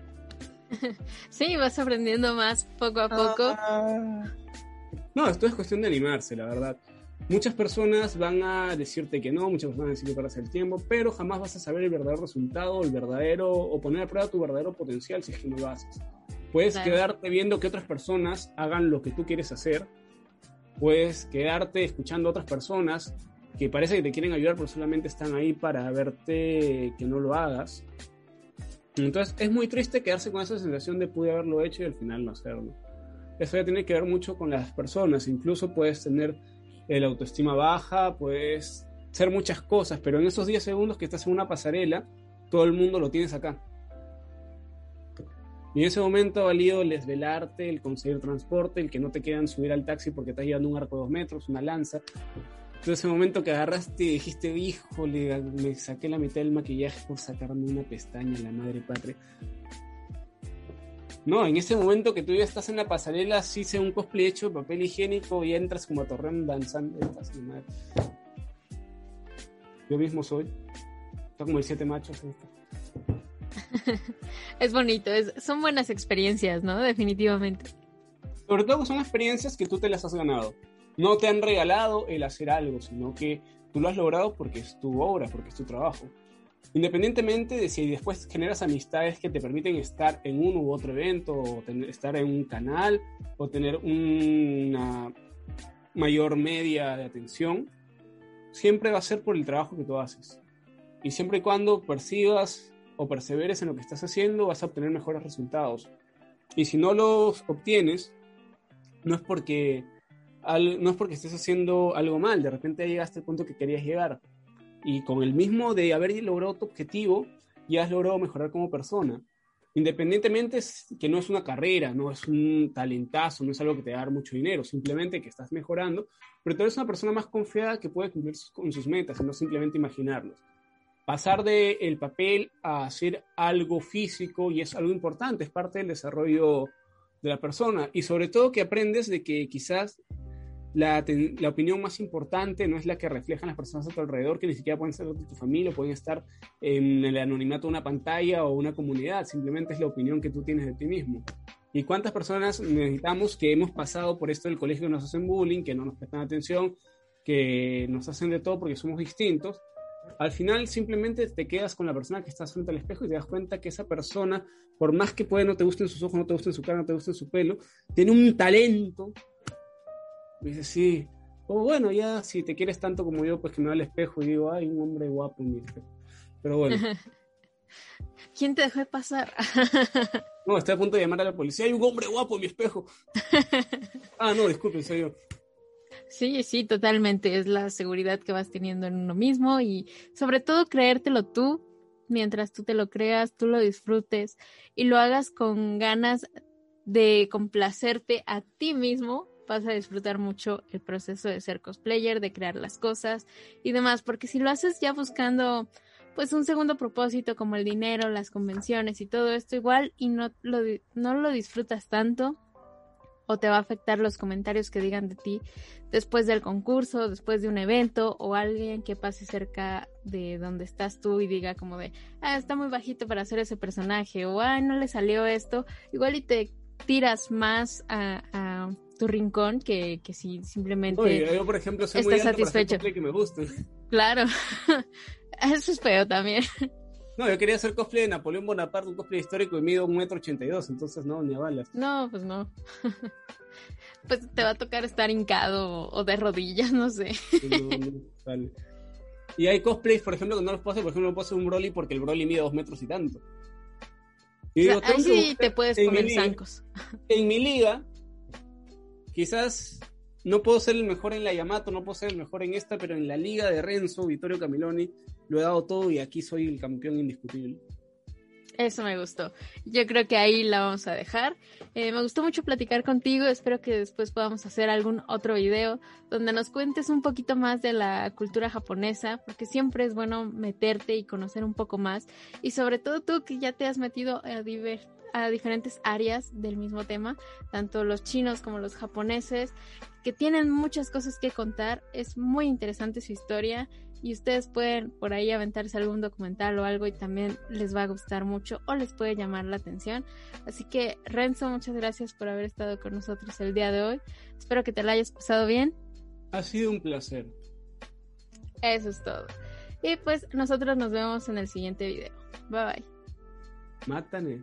sí, vas aprendiendo más poco a poco. Ah. No, esto es cuestión de animarse, la verdad. Muchas personas van a decirte que no, muchas personas van a decir que para el tiempo, pero jamás vas a saber el verdadero resultado, el verdadero, o poner a prueba tu verdadero potencial si es que no lo haces. Puedes quedarte viendo que otras personas hagan lo que tú quieres hacer, puedes quedarte escuchando a otras personas que parece que te quieren ayudar, pero solamente están ahí para verte que no lo hagas. Entonces es muy triste quedarse con esa sensación de pude haberlo hecho y al final no hacerlo. Eso ya tiene que ver mucho con las personas. Incluso puedes tener el autoestima baja, puedes hacer muchas cosas, pero en esos 10 segundos que estás en una pasarela, todo el mundo lo tienes acá. Y en ese momento ha valido el desvelarte, el conseguir transporte, el que no te quieran subir al taxi porque estás llevando un arco de dos metros, una lanza, ese momento que agarraste y dijiste, híjole, me saqué la mitad del maquillaje por sacarme una pestaña, la madre patria. No, en ese momento que tú ya estás en la pasarela, sí sé un cosplay hecho de papel higiénico y entras como a Torreón danzando. Yo mismo soy. Está como el siete machos. es bonito, son buenas experiencias, ¿no? Definitivamente. Sobre todo son experiencias que tú te las has ganado no te han regalado el hacer algo, sino que tú lo has logrado porque es tu obra, porque es tu trabajo. Independientemente de si después generas amistades que te permiten estar en uno u otro evento, o estar en un canal, o tener una mayor media de atención, siempre va a ser por el trabajo que tú haces. Y siempre y cuando percibas o perseveres en lo que estás haciendo, vas a obtener mejores resultados. Y si no los obtienes, no es porque no es porque estés haciendo algo mal, de repente llegaste al punto que querías llegar. Y con el mismo de haber logrado tu objetivo, ya has logrado mejorar como persona. Independientemente que no es una carrera, no es un talentazo, no es algo que te va a dar mucho dinero, simplemente que estás mejorando, pero tú eres una persona más confiada que puede cumplir con sus metas y no simplemente imaginarlos. Pasar del el papel a hacer algo físico y es algo importante, es parte del desarrollo de la persona y sobre todo que aprendes de que quizás la, opinión más importante no es la que reflejan las personas a tu alrededor, que ni siquiera pueden ser de tu familia, pueden estar en el anonimato de una pantalla o una comunidad, simplemente es la opinión que tú tienes de ti mismo. ¿Y cuántas personas necesitamos que hemos pasado por esto del colegio que nos hacen bullying, que no nos prestan atención, que nos hacen de todo porque somos distintos? Al final simplemente te quedas con la persona que está frente al espejo y te das cuenta que esa persona, por más que puede no te gusten sus ojos, no te gusten su cara, no te gusten su pelo, tiene un talento dice, sí. O bueno, ya si te quieres tanto como yo, pues que me va al espejo y digo, ay, un hombre guapo en mi espejo. Pero bueno. ¿Quién te dejó de pasar? no, estoy a punto de llamar a la policía. Hay un hombre guapo en mi espejo. ah, no, disculpen, soy yo. Sí, sí, totalmente. Es la seguridad que vas teniendo en uno mismo y sobre todo creértelo tú, mientras tú te lo creas, tú lo disfrutes y lo hagas con ganas de complacerte a ti mismo vas a disfrutar mucho el proceso de ser cosplayer, de crear las cosas y demás, porque si lo haces ya buscando pues un segundo propósito como el dinero, las convenciones y todo esto igual y no lo, no lo disfrutas tanto o te va a afectar los comentarios que digan de ti después del concurso, después de un evento o alguien que pase cerca de donde estás tú y diga como de, ah, está muy bajito para hacer ese personaje o, ah, no le salió esto, igual y te tiras más a, tu rincón que, que si simplemente yo, por ejemplo, soy estás satisfecho. que me Claro, eso es feo también. No, yo quería hacer cosplay de Napoleón Bonaparte, un cosplay histórico y mido un metro ochenta y dos, entonces no, ni a balas. No, pues no. pues te va a tocar estar hincado o de rodillas, no sé. Y hay cosplays, por ejemplo, que no los puedo hacer, por ejemplo, no puedo hacer un Broly porque el Broly mide dos metros y tanto. Y ahí sí te puedes poner zancos. En mi liga, quizás no puedo ser el mejor en la Yamato, no puedo ser el mejor en esta, pero en la liga de Renzo, Vittorio Camiloni, lo he dado todo y aquí soy el campeón indiscutible. Eso me gustó. Yo creo que ahí la vamos a dejar. Eh, me gustó mucho platicar contigo. Espero que después podamos hacer algún otro video donde nos cuentes un poquito más de la cultura japonesa, porque siempre es bueno meterte y conocer un poco más. Y sobre todo tú que ya te has metido a, a diferentes áreas del mismo tema, tanto los chinos como los japoneses, que tienen muchas cosas que contar. Es muy interesante su historia y ustedes pueden por ahí aventarse algún documental o algo y también les va a gustar mucho o les puede llamar la atención. Así que Renzo, muchas gracias por haber estado con nosotros el día de hoy. Espero que te la hayas pasado bien. Ha sido un placer. Eso es todo. Y pues nosotros nos vemos en el siguiente video. Bye bye. Mátane.